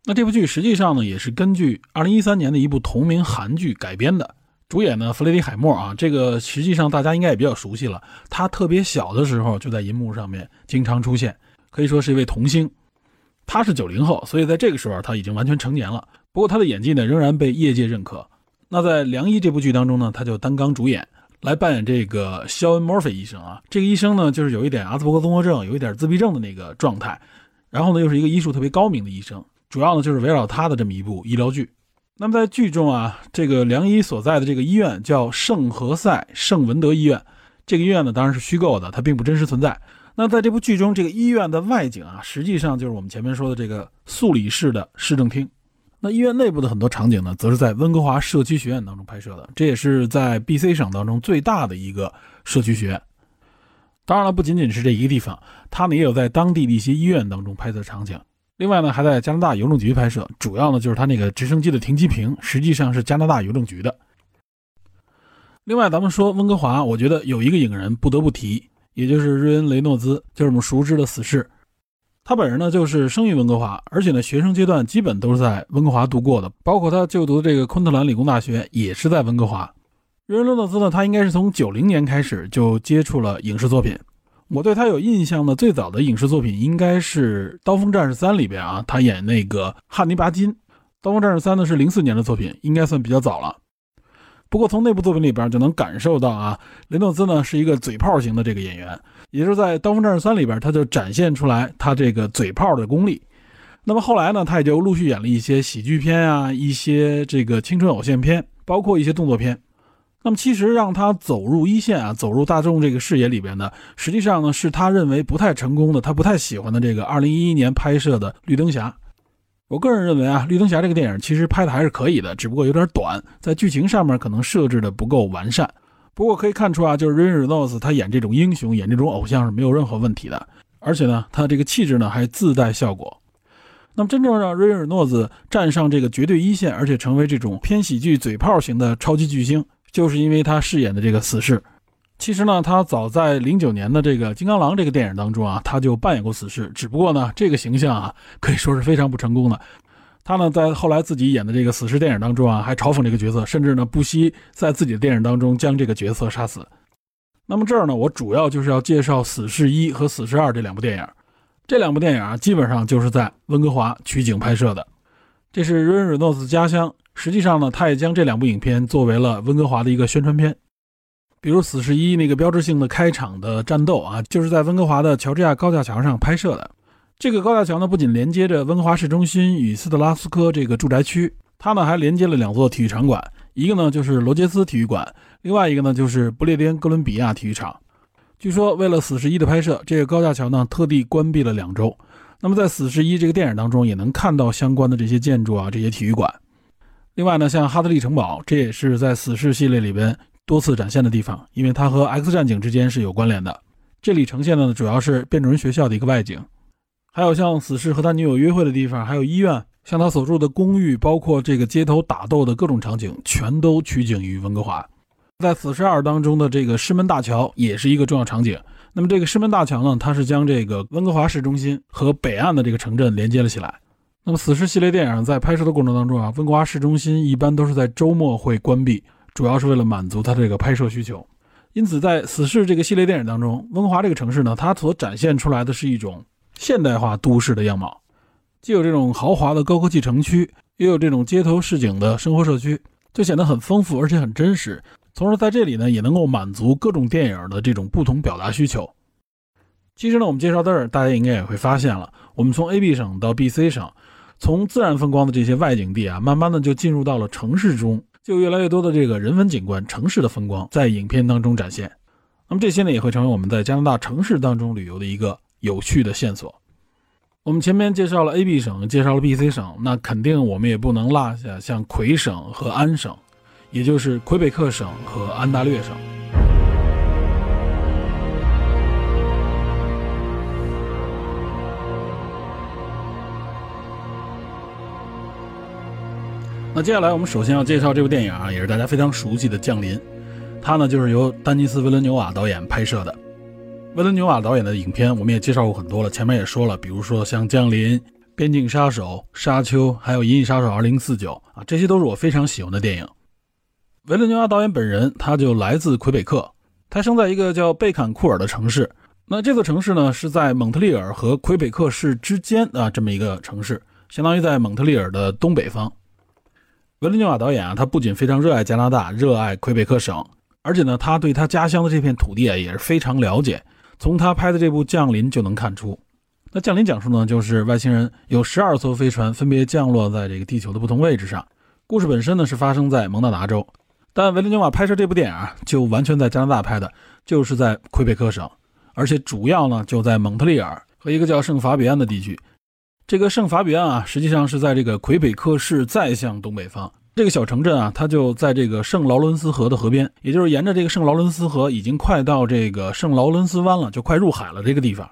那这部剧实际上呢，也是根据2013年的一部同名韩剧改编的。主演呢，弗雷迪·海默啊，这个实际上大家应该也比较熟悉了。他特别小的时候就在银幕上面经常出现，可以说是一位童星。他是九零后，所以在这个时候他已经完全成年了。不过他的演技呢，仍然被业界认可。那在《良医》这部剧当中呢，他就担纲主演，来扮演这个肖恩·莫菲医生啊。这个医生呢，就是有一点阿斯伯格综合症，有一点自闭症的那个状态。然后呢，又是一个医术特别高明的医生。主要呢，就是围绕他的这么一部医疗剧。那么在剧中啊，这个良医所在的这个医院叫圣何塞圣文德医院。这个医院呢，当然是虚构的，它并不真实存在。那在这部剧中，这个医院的外景啊，实际上就是我们前面说的这个素里市的市政厅。那医院内部的很多场景呢，则是在温哥华社区学院当中拍摄的，这也是在 BC 省当中最大的一个社区学院。当然了，不仅仅是这一个地方，他们也有在当地的一些医院当中拍摄场景。另外呢，还在加拿大邮政局拍摄，主要呢就是他那个直升机的停机坪，实际上是加拿大邮政局的。另外，咱们说温哥华，我觉得有一个影人不得不提。也就是瑞恩·雷诺兹，就是我们熟知的死侍。他本人呢，就是生于温哥华，而且呢，学生阶段基本都是在温哥华度过的，包括他就读这个昆特兰理工大学也是在温哥华。瑞恩·雷诺兹呢，他应该是从九零年开始就接触了影视作品。我对他有印象的最早的影视作品应该是《刀锋战士三》里边啊，他演那个汉尼拔金。《刀锋战士三》呢是零四年的作品，应该算比较早了。不过从那部作品里边就能感受到啊，雷诺兹呢是一个嘴炮型的这个演员，也就是在《刀锋战士三》里边，他就展现出来他这个嘴炮的功力。那么后来呢，他也就陆续演了一些喜剧片啊，一些这个青春偶像片，包括一些动作片。那么其实让他走入一线啊，走入大众这个视野里边呢，实际上呢是他认为不太成功的，他不太喜欢的这个2011年拍摄的《绿灯侠》。我个人认为啊，《绿灯侠》这个电影其实拍的还是可以的，只不过有点短，在剧情上面可能设置的不够完善。不过可以看出啊，就是 Ryan Reynolds 他演这种英雄、演这种偶像是没有任何问题的，而且呢，他这个气质呢还自带效果。那么真正让 Ryan Reynolds 站上这个绝对一线，而且成为这种偏喜剧嘴炮型的超级巨星，就是因为他饰演的这个死侍。其实呢，他早在零九年的这个《金刚狼》这个电影当中啊，他就扮演过死侍。只不过呢，这个形象啊，可以说是非常不成功的。他呢，在后来自己演的这个死侍电影当中啊，还嘲讽这个角色，甚至呢，不惜在自己的电影当中将这个角色杀死。那么这儿呢，我主要就是要介绍《死侍一》和《死侍二》这两部电影。这两部电影啊，基本上就是在温哥华取景拍摄的。这是瑞恩·瑞诺斯家乡。实际上呢，他也将这两部影片作为了温哥华的一个宣传片。比如《死侍一》那个标志性的开场的战斗啊，就是在温哥华的乔治亚高架桥上拍摄的。这个高架桥呢，不仅连接着温哥华市中心与斯特拉斯科这个住宅区，它呢还连接了两座体育场馆，一个呢就是罗杰斯体育馆，另外一个呢就是不列颠哥伦比亚体育场。据说为了《死侍一》的拍摄，这个高架桥呢特地关闭了两周。那么在《死侍一》这个电影当中，也能看到相关的这些建筑啊，这些体育馆。另外呢，像哈德利城堡，这也是在《死侍》系列里边。多次展现的地方，因为它和 X 战警之间是有关联的。这里呈现的呢，主要是变种人学校的一个外景，还有像死侍和他女友约会的地方，还有医院，像他所住的公寓，包括这个街头打斗的各种场景，全都取景于温哥华。在死侍二当中的这个狮门大桥也是一个重要场景。那么这个狮门大桥呢，它是将这个温哥华市中心和北岸的这个城镇连接了起来。那么死侍系列电影在拍摄的过程当中啊，温哥华市中心一般都是在周末会关闭。主要是为了满足他这个拍摄需求，因此在《死侍》这个系列电影当中，温哥华这个城市呢，它所展现出来的是一种现代化都市的样貌，既有这种豪华的高科技城区，也有这种街头市井的生活社区，就显得很丰富而且很真实。从而在这里呢，也能够满足各种电影的这种不同表达需求。其实呢，我们介绍到这儿，大家应该也会发现了，我们从 A、B 省到 B、C 省。从自然风光的这些外景地啊，慢慢的就进入到了城市中，就越来越多的这个人文景观、城市的风光在影片当中展现。那么这些呢，也会成为我们在加拿大城市当中旅游的一个有趣的线索。我们前面介绍了 A、B 省，介绍了 B、C 省，那肯定我们也不能落下像魁省和安省，也就是魁北克省和安大略省。那接下来我们首先要介绍这部电影啊，也是大家非常熟悉的《降临》，它呢就是由丹尼斯·维伦纽瓦导演拍摄的。维伦纽瓦导演的影片我们也介绍过很多了，前面也说了，比如说像《降临》《边境杀手》《沙丘》，还有《银翼杀手2049》啊，这些都是我非常喜欢的电影。维伦纽瓦导演本人他就来自魁北克，他生在一个叫贝坎库尔的城市。那这座城市呢是在蒙特利尔和魁北克市之间啊这么一个城市，相当于在蒙特利尔的东北方。维伦纽瓦导演啊，他不仅非常热爱加拿大，热爱魁北克省，而且呢，他对他家乡的这片土地啊也是非常了解。从他拍的这部《降临》就能看出。那《降临》讲述呢，就是外星人有十二艘飞船分别降落在这个地球的不同位置上。故事本身呢是发生在蒙大拿州，但维伦纽瓦拍摄这部电影啊，就完全在加拿大拍的，就是在魁北克省，而且主要呢就在蒙特利尔和一个叫圣法比安的地区。这个圣法比安啊，实际上是在这个魁北克市再向东北方。这个小城镇啊，它就在这个圣劳伦斯河的河边，也就是沿着这个圣劳伦斯河，已经快到这个圣劳伦斯湾了，就快入海了。这个地方，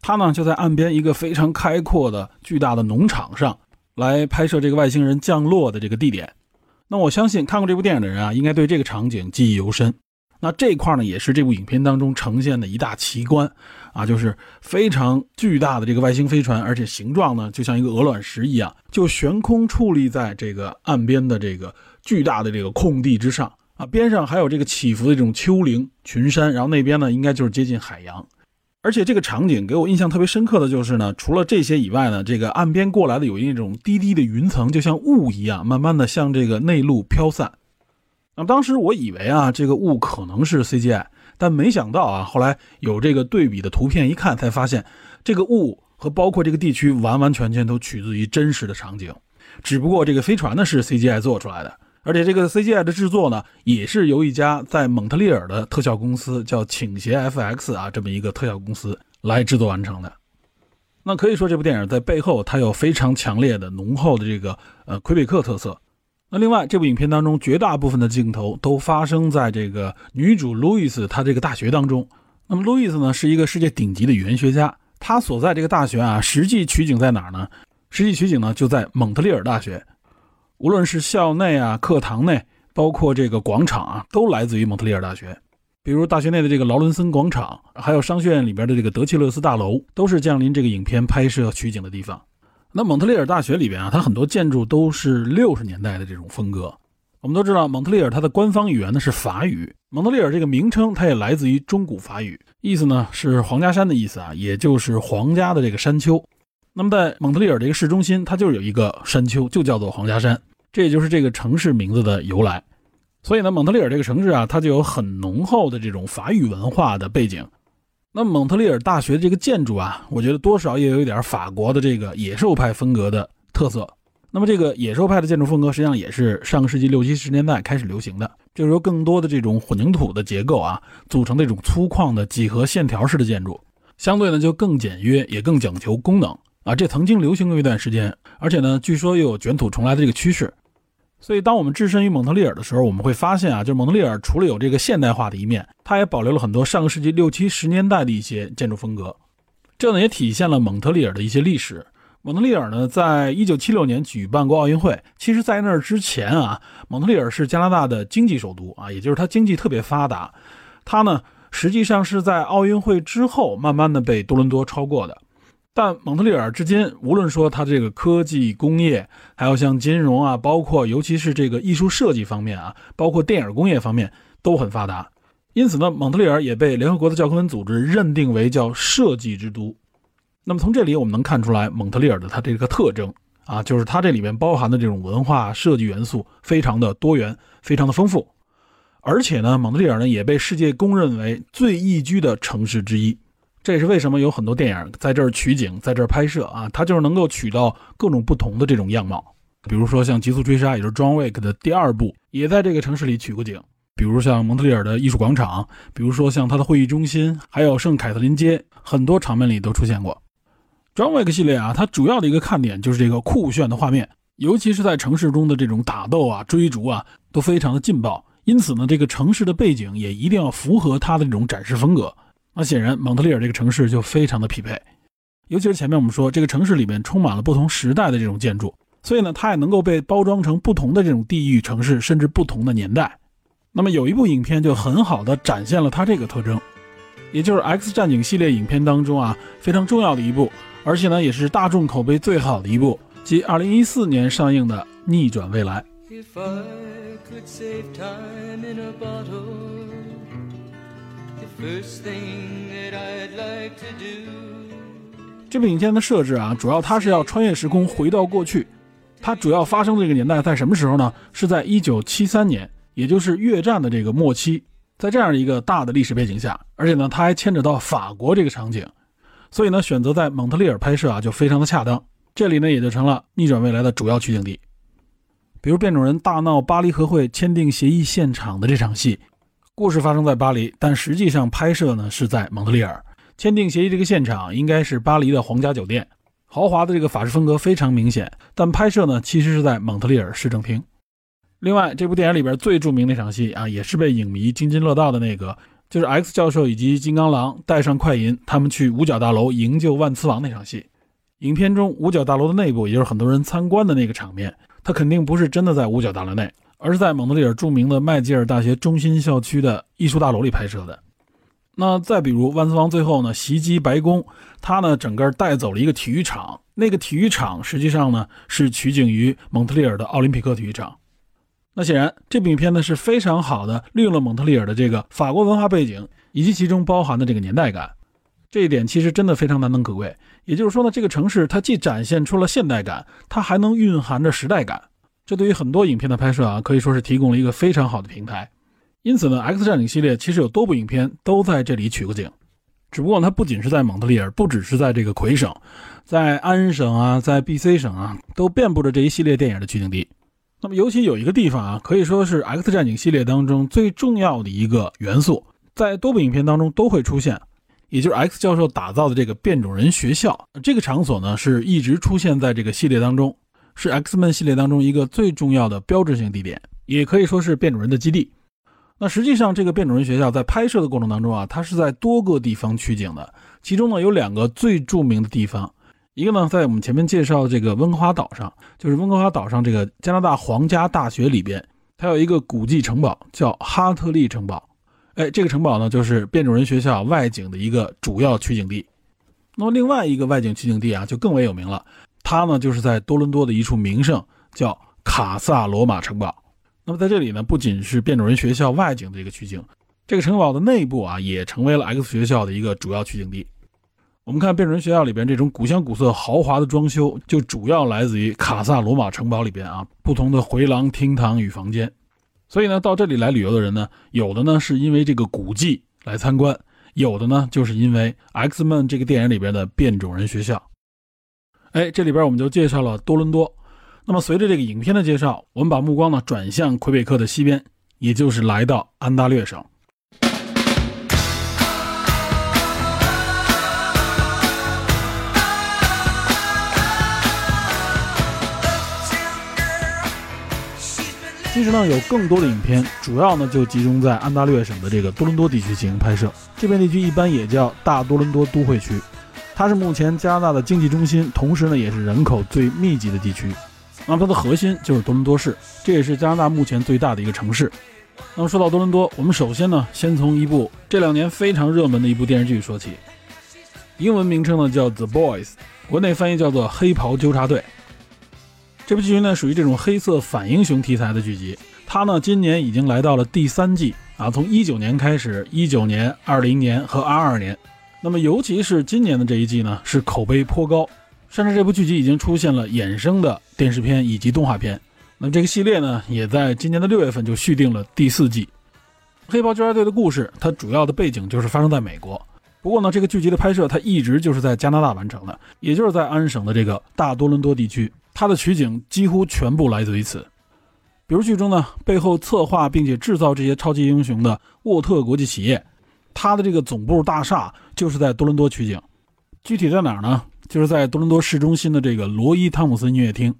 它呢就在岸边一个非常开阔的巨大的农场上来拍摄这个外星人降落的这个地点。那我相信看过这部电影的人啊，应该对这个场景记忆犹深。那这块呢，也是这部影片当中呈现的一大奇观啊，就是非常巨大的这个外星飞船，而且形状呢就像一个鹅卵石一样，就悬空矗立在这个岸边的这个巨大的这个空地之上啊，边上还有这个起伏的这种丘陵群山，然后那边呢应该就是接近海洋，而且这个场景给我印象特别深刻的就是呢，除了这些以外呢，这个岸边过来的有一种低低的云层，就像雾一样，慢慢的向这个内陆飘散。那么当时我以为啊，这个雾可能是 CGI，但没想到啊，后来有这个对比的图片一看，才发现这个雾和包括这个地区完完全全都取自于真实的场景，只不过这个飞船呢是 CGI 做出来的，而且这个 CGI 的制作呢也是由一家在蒙特利尔的特效公司叫倾斜 FX 啊这么一个特效公司来制作完成的。那可以说这部电影在背后它有非常强烈的浓厚的这个呃魁北克特色。那另外，这部影片当中绝大部分的镜头都发生在这个女主路易斯她这个大学当中。那么路易斯呢是一个世界顶级的语言学家，她所在这个大学啊，实际取景在哪儿呢？实际取景呢就在蒙特利尔大学。无论是校内啊、课堂内，包括这个广场啊，都来自于蒙特利尔大学。比如大学内的这个劳伦森广场，还有商学院里边的这个德契勒斯大楼，都是降临这个影片拍摄取景的地方。那蒙特利尔大学里边啊，它很多建筑都是六十年代的这种风格。我们都知道，蒙特利尔它的官方语言呢是法语。蒙特利尔这个名称它也来自于中古法语，意思呢是皇家山的意思啊，也就是皇家的这个山丘。那么在蒙特利尔这个市中心，它就有一个山丘，就叫做皇家山，这也就是这个城市名字的由来。所以呢，蒙特利尔这个城市啊，它就有很浓厚的这种法语文化的背景。那蒙特利尔大学的这个建筑啊，我觉得多少也有一点法国的这个野兽派风格的特色。那么这个野兽派的建筑风格，实际上也是上个世纪六七十年代开始流行的，就是由更多的这种混凝土的结构啊，组成那种粗犷的几何线条式的建筑，相对呢就更简约，也更讲求功能啊。这曾经流行过一段时间，而且呢，据说又有卷土重来的这个趋势。所以，当我们置身于蒙特利尔的时候，我们会发现啊，就是蒙特利尔除了有这个现代化的一面，它也保留了很多上个世纪六七十年代的一些建筑风格。这呢，也体现了蒙特利尔的一些历史。蒙特利尔呢，在一九七六年举办过奥运会。其实，在那之前啊，蒙特利尔是加拿大的经济首都啊，也就是它经济特别发达。它呢，实际上是在奥运会之后，慢慢的被多伦多超过的。但蒙特利尔至今，无论说它这个科技工业，还有像金融啊，包括尤其是这个艺术设计方面啊，包括电影工业方面都很发达。因此呢，蒙特利尔也被联合国的教科文组织认定为叫设计之都。那么从这里我们能看出来，蒙特利尔的它这个特征啊，就是它这里面包含的这种文化设计元素非常的多元，非常的丰富。而且呢，蒙特利尔呢也被世界公认为最宜居的城市之一。这也是为什么有很多电影在这儿取景，在这儿拍摄啊，它就是能够取到各种不同的这种样貌。比如说像《极速追杀》，也就是《John Wick》的第二部，也在这个城市里取过景。比如像蒙特利尔的艺术广场，比如说像它的会议中心，还有圣凯特琳街，很多场面里都出现过。《John Wick》系列啊，它主要的一个看点就是这个酷炫的画面，尤其是在城市中的这种打斗啊、追逐啊，都非常的劲爆。因此呢，这个城市的背景也一定要符合它的这种展示风格。那显然，蒙特利尔这个城市就非常的匹配。尤其是前面我们说，这个城市里面充满了不同时代的这种建筑，所以呢，它也能够被包装成不同的这种地域城市，甚至不同的年代。那么有一部影片就很好的展现了它这个特征，也就是《X 战警》系列影片当中啊非常重要的一部，而且呢也是大众口碑最好的一部，即2014年上映的《逆转未来》。这部影片的设置啊，主要它是要穿越时空回到过去，它主要发生的这个年代在什么时候呢？是在1973年。也就是越战的这个末期，在这样一个大的历史背景下，而且呢，它还牵扯到法国这个场景，所以呢，选择在蒙特利尔拍摄啊，就非常的恰当。这里呢，也就成了逆转未来的主要取景地。比如变种人大闹巴黎和会签订协议现场的这场戏，故事发生在巴黎，但实际上拍摄呢是在蒙特利尔。签订协议这个现场应该是巴黎的皇家酒店，豪华的这个法式风格非常明显，但拍摄呢其实是在蒙特利尔市政厅。另外，这部电影里边最著名那场戏啊，也是被影迷津津乐道的那个，就是 X 教授以及金刚狼带上快银，他们去五角大楼营救万磁王那场戏。影片中五角大楼的内部，也就是很多人参观的那个场面，它肯定不是真的在五角大楼内，而是在蒙特利尔著名的麦吉尔大学中心校区的艺术大楼里拍摄的。那再比如，万磁王最后呢袭击白宫，他呢整个带走了一个体育场，那个体育场实际上呢是取景于蒙特利尔的奥林匹克体育场。那显然，这部影片呢是非常好的利用了蒙特利尔的这个法国文化背景，以及其中包含的这个年代感。这一点其实真的非常难能可贵。也就是说呢，这个城市它既展现出了现代感，它还能蕴含着时代感。这对于很多影片的拍摄啊，可以说是提供了一个非常好的平台。因此呢，《X 战警》系列其实有多部影片都在这里取过景。只不过它不仅是在蒙特利尔，不只是在这个魁省，在安省啊，在 BC 省啊，都遍布着这一系列电影的取景地。那么，尤其有一个地方啊，可以说是《X 战警》系列当中最重要的一个元素，在多部影片当中都会出现，也就是 X 教授打造的这个变种人学校。这个场所呢，是一直出现在这个系列当中，是 X Men 系列当中一个最重要的标志性地点，也可以说是变种人的基地。那实际上，这个变种人学校在拍摄的过程当中啊，它是在多个地方取景的，其中呢有两个最著名的地方。一个呢，在我们前面介绍的这个温哥华岛上，就是温哥华岛上这个加拿大皇家大学里边，它有一个古迹城堡，叫哈特利城堡。哎，这个城堡呢，就是变种人学校外景的一个主要取景地。那么另外一个外景取景地啊，就更为有名了，它呢就是在多伦多的一处名胜，叫卡萨罗马城堡。那么在这里呢，不仅是变种人学校外景的一个取景，这个城堡的内部啊，也成为了 X 学校的一个主要取景地。我们看变种人学校里边这种古香古色、豪华的装修，就主要来自于卡萨罗马城堡里边啊不同的回廊、厅堂与房间。所以呢，到这里来旅游的人呢，有的呢是因为这个古迹来参观，有的呢就是因为《X Men》这个电影里边的变种人学校。哎，这里边我们就介绍了多伦多。那么随着这个影片的介绍，我们把目光呢转向魁北克的西边，也就是来到安大略省。其实呢，有更多的影片，主要呢就集中在安大略省的这个多伦多地区进行拍摄。这片地区一般也叫大多伦多都会区，它是目前加拿大的经济中心，同时呢也是人口最密集的地区。那么它的核心就是多伦多市，这也是加拿大目前最大的一个城市。那么说到多伦多，我们首先呢先从一部这两年非常热门的一部电视剧说起，英文名称呢叫《The Boys》，国内翻译叫做《黑袍纠察队》。这部剧呢，属于这种黑色反英雄题材的剧集。它呢，今年已经来到了第三季啊，从一九年开始，一九年、二零年和二二年。那么，尤其是今年的这一季呢，是口碑颇高，甚至这部剧集已经出现了衍生的电视片以及动画片。那么，这个系列呢，也在今年的六月份就续订了第四季。黑袍纠察队的故事，它主要的背景就是发生在美国。不过呢，这个剧集的拍摄它一直就是在加拿大完成的，也就是在安省的这个大多伦多地区，它的取景几乎全部来自于此。比如剧中呢，背后策划并且制造这些超级英雄的沃特国际企业，它的这个总部大厦就是在多伦多取景。具体在哪儿呢？就是在多伦多市中心的这个罗伊汤姆森音乐厅。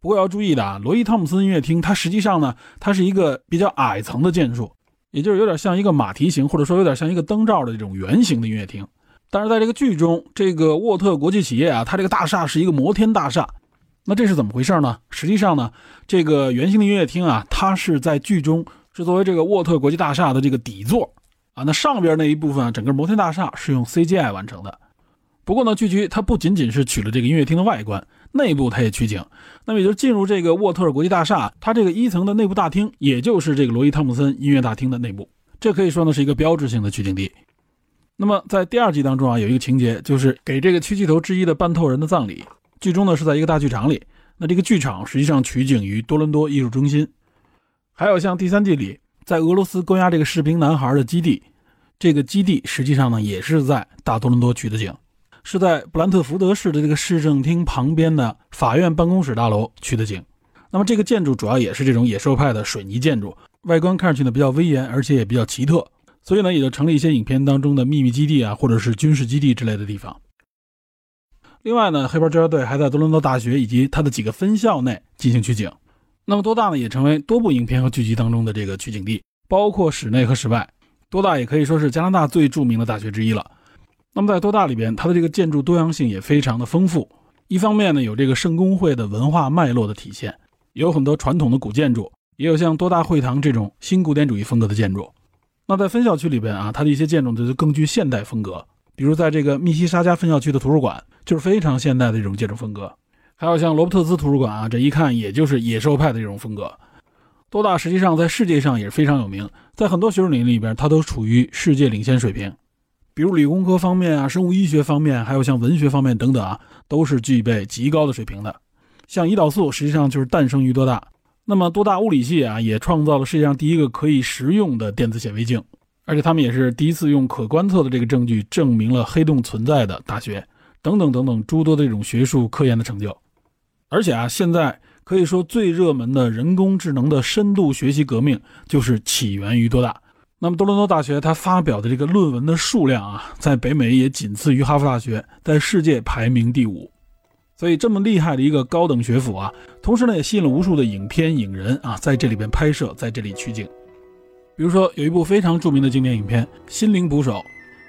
不过要注意的啊，罗伊汤姆森音乐厅它实际上呢，它是一个比较矮层的建筑，也就是有点像一个马蹄形，或者说有点像一个灯罩的这种圆形的音乐厅。但是在这个剧中，这个沃特国际企业啊，它这个大厦是一个摩天大厦。那这是怎么回事呢？实际上呢，这个圆形的音乐厅啊，它是在剧中是作为这个沃特国际大厦的这个底座啊。那上边那一部分啊，整个摩天大厦是用 CGI 完成的。不过呢，剧集它不仅仅是取了这个音乐厅的外观，内部它也取景。那么也就进入这个沃特尔国际大厦，它这个一层的内部大厅，也就是这个罗伊汤姆森音乐大厅的内部。这可以说呢是一个标志性的取景地。那么在第二季当中啊，有一个情节就是给这个区巨头之一的半透人的葬礼。剧中呢是在一个大剧场里，那这个剧场实际上取景于多伦多艺术中心。还有像第三季里，在俄罗斯关押这个士兵男孩的基地，这个基地实际上呢也是在大多伦多取的景，是在布兰特福德市的这个市政厅旁边的法院办公室大楼取的景。那么这个建筑主要也是这种野兽派的水泥建筑，外观看上去呢比较威严，而且也比较奇特，所以呢也就成了一些影片当中的秘密基地啊，或者是军事基地之类的地方。另外呢，黑豹纠察队还在多伦多大学以及它的几个分校内进行取景。那么多大呢，也成为多部影片和剧集当中的这个取景地，包括室内和室外。多大也可以说是加拿大最著名的大学之一了。那么在多大里边，它的这个建筑多样性也非常的丰富。一方面呢，有这个圣公会的文化脉络的体现，有很多传统的古建筑，也有像多大会堂这种新古典主义风格的建筑。那在分校区里边啊，它的一些建筑就更具现代风格。比如在这个密西沙加分校区的图书馆，就是非常现代的这种建筑风格。还有像罗伯特斯图书馆啊，这一看也就是野兽派的这种风格。多大实际上在世界上也是非常有名，在很多学术领域里边，它都处于世界领先水平。比如理工科方面啊，生物医学方面，还有像文学方面等等啊，都是具备极高的水平的。像胰岛素实际上就是诞生于多大。那么多大物理系啊，也创造了世界上第一个可以食用的电子显微镜。而且他们也是第一次用可观测的这个证据证明了黑洞存在的大学，等等等等诸多的这种学术科研的成就。而且啊，现在可以说最热门的人工智能的深度学习革命就是起源于多大。那么多伦多大学它发表的这个论文的数量啊，在北美也仅次于哈佛大学，在世界排名第五。所以这么厉害的一个高等学府啊，同时呢也吸引了无数的影片影人啊在这里边拍摄，在这里取景。比如说，有一部非常著名的经典影片《心灵捕手》，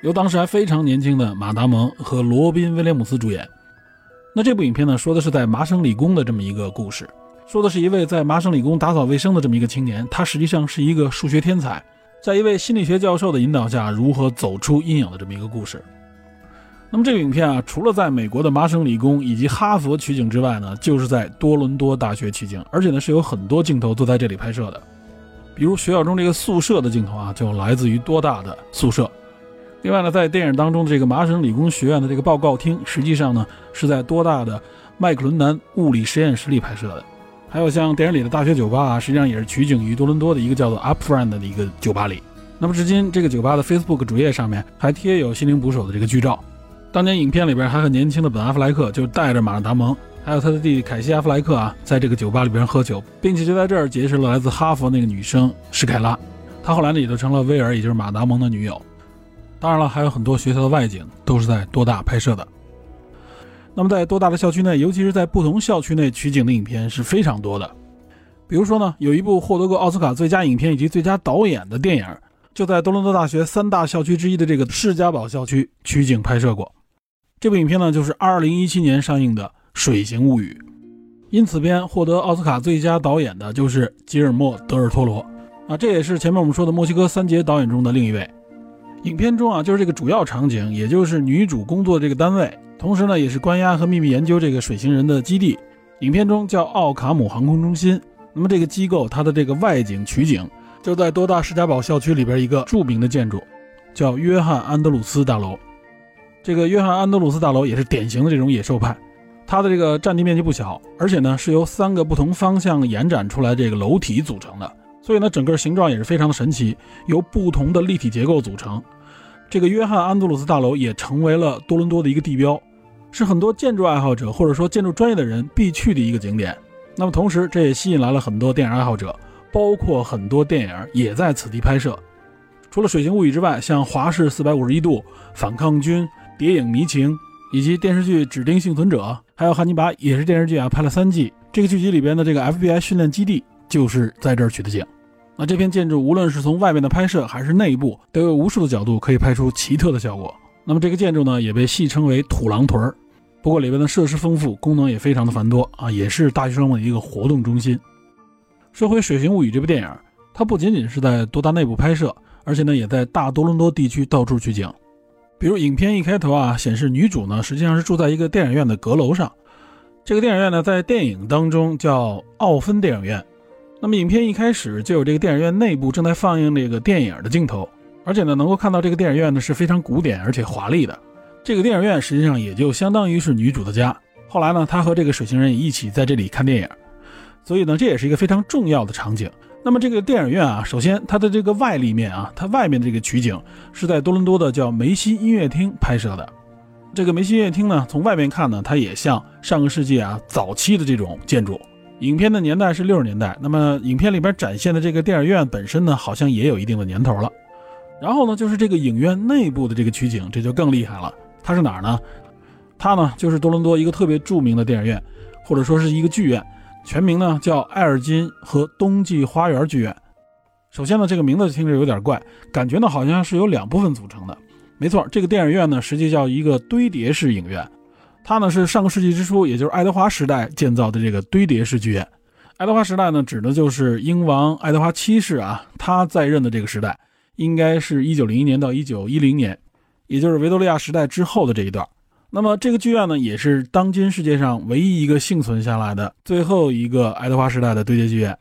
由当时还非常年轻的马达蒙和罗宾·威廉姆斯主演。那这部影片呢，说的是在麻省理工的这么一个故事，说的是一位在麻省理工打扫卫生的这么一个青年，他实际上是一个数学天才，在一位心理学教授的引导下，如何走出阴影的这么一个故事。那么这个影片啊，除了在美国的麻省理工以及哈佛取景之外呢，就是在多伦多大学取景，而且呢是有很多镜头都在这里拍摄的。比如学校中这个宿舍的镜头啊，就来自于多大的宿舍。另外呢，在电影当中的这个麻省理工学院的这个报告厅，实际上呢是在多大的麦克伦南物理实验室里拍摄的。还有像电影里的大学酒吧啊，实际上也是取景于多伦多的一个叫做 Upfront 的一个酒吧里。那么至今，这个酒吧的 Facebook 主页上面还贴有《心灵捕手》的这个剧照。当年影片里边还很年轻的本·阿弗莱克就带着马达蒙。还有他的弟弟凯西·阿弗莱克啊，在这个酒吧里边喝酒，并且就在这儿结识了来自哈佛那个女生史凯拉。他后来呢也就成了威尔，也就是马达蒙的女友。当然了，还有很多学校的外景都是在多大拍摄的。那么在多大的校区内，尤其是在不同校区内取景的影片是非常多的。比如说呢，有一部获得过奥斯卡最佳影片以及最佳导演的电影，就在多伦多大学三大校区之一的这个士嘉堡校区取景拍摄过。这部影片呢，就是2017年上映的。《水形物语》，因此片获得奥斯卡最佳导演的就是吉尔莫·德尔托罗啊，这也是前面我们说的墨西哥三杰导演中的另一位。影片中啊，就是这个主要场景，也就是女主工作这个单位，同时呢，也是关押和秘密研究这个水星人的基地。影片中叫奥卡姆航空中心。那么这个机构它的这个外景取景就在多大施加堡校区里边一个著名的建筑，叫约翰安德鲁斯大楼。这个约翰安德鲁斯大楼也是典型的这种野兽派。它的这个占地面积不小，而且呢是由三个不同方向延展出来这个楼体组成的，所以呢整个形状也是非常的神奇，由不同的立体结构组成。这个约翰安德鲁斯大楼也成为了多伦多的一个地标，是很多建筑爱好者或者说建筑专业的人必去的一个景点。那么同时，这也吸引来了很多电影爱好者，包括很多电影也在此地拍摄。除了《水形物语》之外，像《华氏四百五十一度》《反抗军》《谍影迷情》以及电视剧《指定幸存者》，还有《汉尼拔》也是电视剧啊，拍了三季。这个剧集里边的这个 FBI 训练基地就是在这儿取的景。那这片建筑无论是从外面的拍摄还是内部，都有无数的角度可以拍出奇特的效果。那么这个建筑呢，也被戏称为“土狼屯儿”。不过里边的设施丰富，功能也非常的繁多啊，也是大学生们的一个活动中心。说回《水形物语》这部电影，它不仅仅是在多大内部拍摄，而且呢，也在大多伦多地区到处取景。比如影片一开头啊，显示女主呢实际上是住在一个电影院的阁楼上。这个电影院呢，在电影当中叫奥芬电影院。那么影片一开始就有这个电影院内部正在放映这个电影的镜头，而且呢，能够看到这个电影院呢是非常古典而且华丽的。这个电影院实际上也就相当于是女主的家。后来呢，她和这个水星人也一起在这里看电影，所以呢，这也是一个非常重要的场景。那么这个电影院啊，首先它的这个外立面啊，它外面的这个取景是在多伦多的叫梅西音乐厅拍摄的。这个梅西音乐厅呢，从外面看呢，它也像上个世纪啊早期的这种建筑。影片的年代是六十年代，那么影片里边展现的这个电影院本身呢，好像也有一定的年头了。然后呢，就是这个影院内部的这个取景，这就更厉害了。它是哪儿呢？它呢就是多伦多一个特别著名的电影院，或者说是一个剧院，全名呢叫艾尔金和冬季花园剧院。首先呢，这个名字听着有点怪，感觉呢好像是由两部分组成的。没错，这个电影院呢实际叫一个堆叠式影院。它呢是上个世纪之初，也就是爱德华时代建造的这个堆叠式剧院。爱德华时代呢，指的就是英王爱德华七世啊，他在任的这个时代，应该是一九零一年到一九一零年，也就是维多利亚时代之后的这一段。那么这个剧院呢，也是当今世界上唯一一个幸存下来的最后一个爱德华时代的堆叠剧院。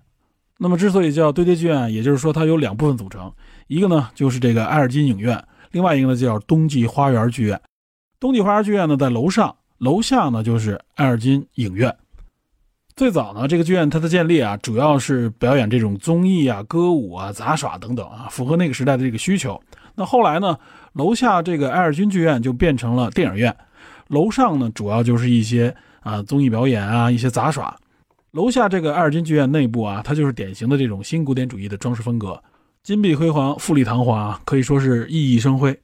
那么之所以叫堆叠剧院，也就是说它有两部分组成，一个呢就是这个埃尔金影院，另外一个呢叫冬季花园剧院。冬季花园剧院呢在楼上。楼下呢就是埃尔金影院。最早呢，这个剧院它的建立啊，主要是表演这种综艺啊、歌舞啊、杂耍等等啊，符合那个时代的这个需求。那后来呢，楼下这个埃尔金剧院就变成了电影院，楼上呢主要就是一些啊综艺表演啊、一些杂耍。楼下这个埃尔金剧院内部啊，它就是典型的这种新古典主义的装饰风格，金碧辉煌、富丽堂皇，可以说是熠熠生辉。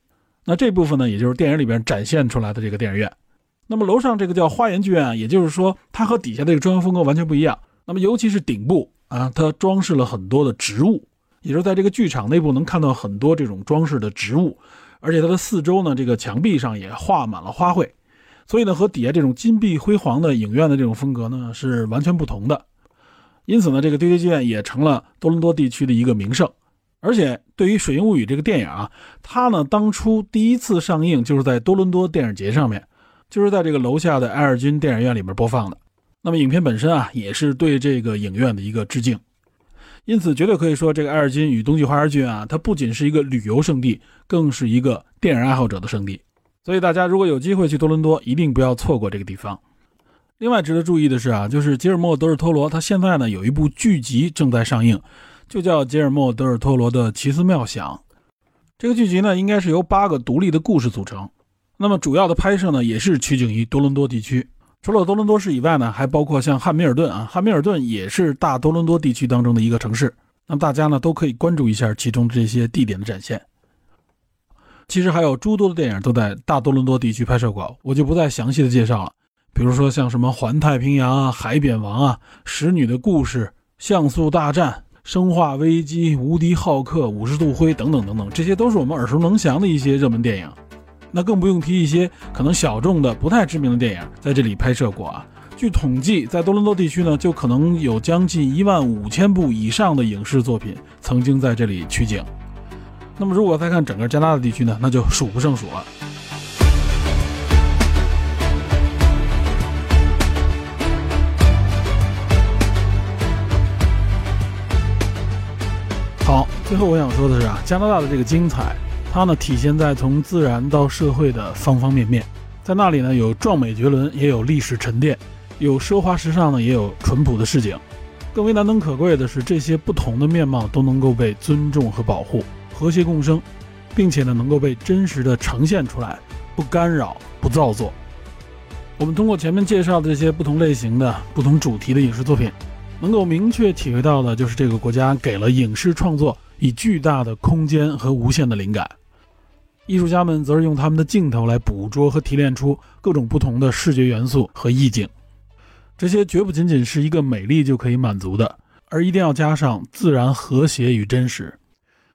那这部分呢，也就是电影里边展现出来的这个电影院。那么楼上这个叫花园剧院，也就是说它和底下这个装修风格完全不一样。那么尤其是顶部啊，它装饰了很多的植物，也就是在这个剧场内部能看到很多这种装饰的植物，而且它的四周呢，这个墙壁上也画满了花卉，所以呢，和底下这种金碧辉煌的影院的这种风格呢是完全不同的。因此呢，这个堆叠剧院也成了多伦多地区的一个名胜。而且对于《水形物语》这个电影啊，它呢当初第一次上映就是在多伦多电影节上面。就是在这个楼下的埃尔金电影院里面播放的。那么影片本身啊，也是对这个影院的一个致敬。因此，绝对可以说，这个埃尔金与冬季花园剧啊，它不仅是一个旅游胜地，更是一个电影爱好者的圣地。所以，大家如果有机会去多伦多，一定不要错过这个地方。另外值得注意的是啊，就是吉尔莫·德尔托罗，他现在呢有一部剧集正在上映，就叫《吉尔莫·德尔托罗的奇思妙想》。这个剧集呢，应该是由八个独立的故事组成。那么主要的拍摄呢，也是取景于多伦多地区。除了多伦多市以外呢，还包括像汉密尔顿啊，汉密尔顿也是大多伦多地区当中的一个城市。那么大家呢，都可以关注一下其中这些地点的展现。其实还有诸多的电影都在大多伦多地区拍摄过，我就不再详细的介绍了。比如说像什么《环太平洋》啊、《海扁王》啊、《使女的故事》、《像素大战》、《生化危机》、《无敌浩克》、《五十度灰》等等等等，这些都是我们耳熟能详的一些热门电影。那更不用提一些可能小众的、不太知名的电影在这里拍摄过啊。据统计，在多伦多地区呢，就可能有将近一万五千部以上的影视作品曾经在这里取景。那么，如果再看整个加拿大地区呢，那就数不胜数了。好，最后我想说的是啊，加拿大的这个精彩。它呢体现在从自然到社会的方方面面，在那里呢有壮美绝伦，也有历史沉淀，有奢华时尚呢，也有淳朴的市井。更为难能可贵的是，这些不同的面貌都能够被尊重和保护，和谐共生，并且呢能够被真实的呈现出来，不干扰、不造作。我们通过前面介绍的这些不同类型的、不同主题的影视作品，能够明确体会到的就是这个国家给了影视创作以巨大的空间和无限的灵感。艺术家们则是用他们的镜头来捕捉和提炼出各种不同的视觉元素和意境。这些绝不仅仅是一个美丽就可以满足的，而一定要加上自然、和谐与真实。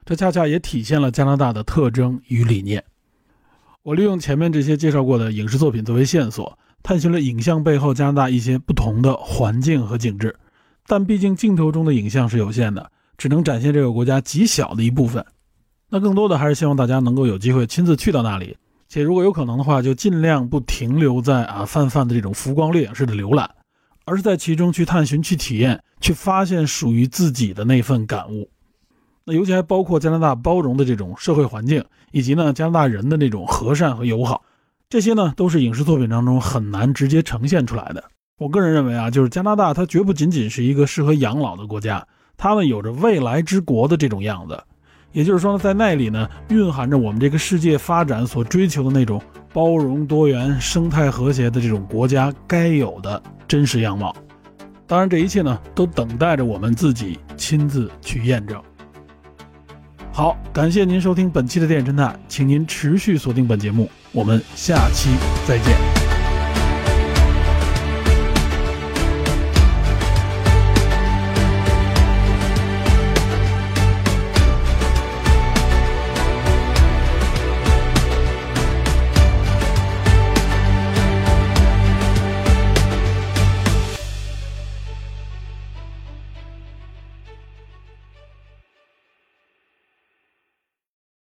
这恰恰也体现了加拿大的特征与理念。我利用前面这些介绍过的影视作品作为线索，探寻了影像背后加拿大一些不同的环境和景致。但毕竟镜头中的影像是有限的，只能展现这个国家极小的一部分。那更多的还是希望大家能够有机会亲自去到那里，且如果有可能的话，就尽量不停留在啊泛泛的这种浮光掠影式的浏览。而是在其中去探寻、去体验、去发现属于自己的那份感悟。那尤其还包括加拿大包容的这种社会环境，以及呢加拿大人的那种和善和友好，这些呢都是影视作品当中很难直接呈现出来的。我个人认为啊，就是加拿大它绝不仅仅是一个适合养老的国家，他们有着未来之国的这种样子。也就是说呢，在那里呢蕴含着我们这个世界发展所追求的那种包容多元、生态和谐的这种国家该有的真实样貌。当然，这一切呢都等待着我们自己亲自去验证。好，感谢您收听本期的电影侦探，请您持续锁定本节目，我们下期再见。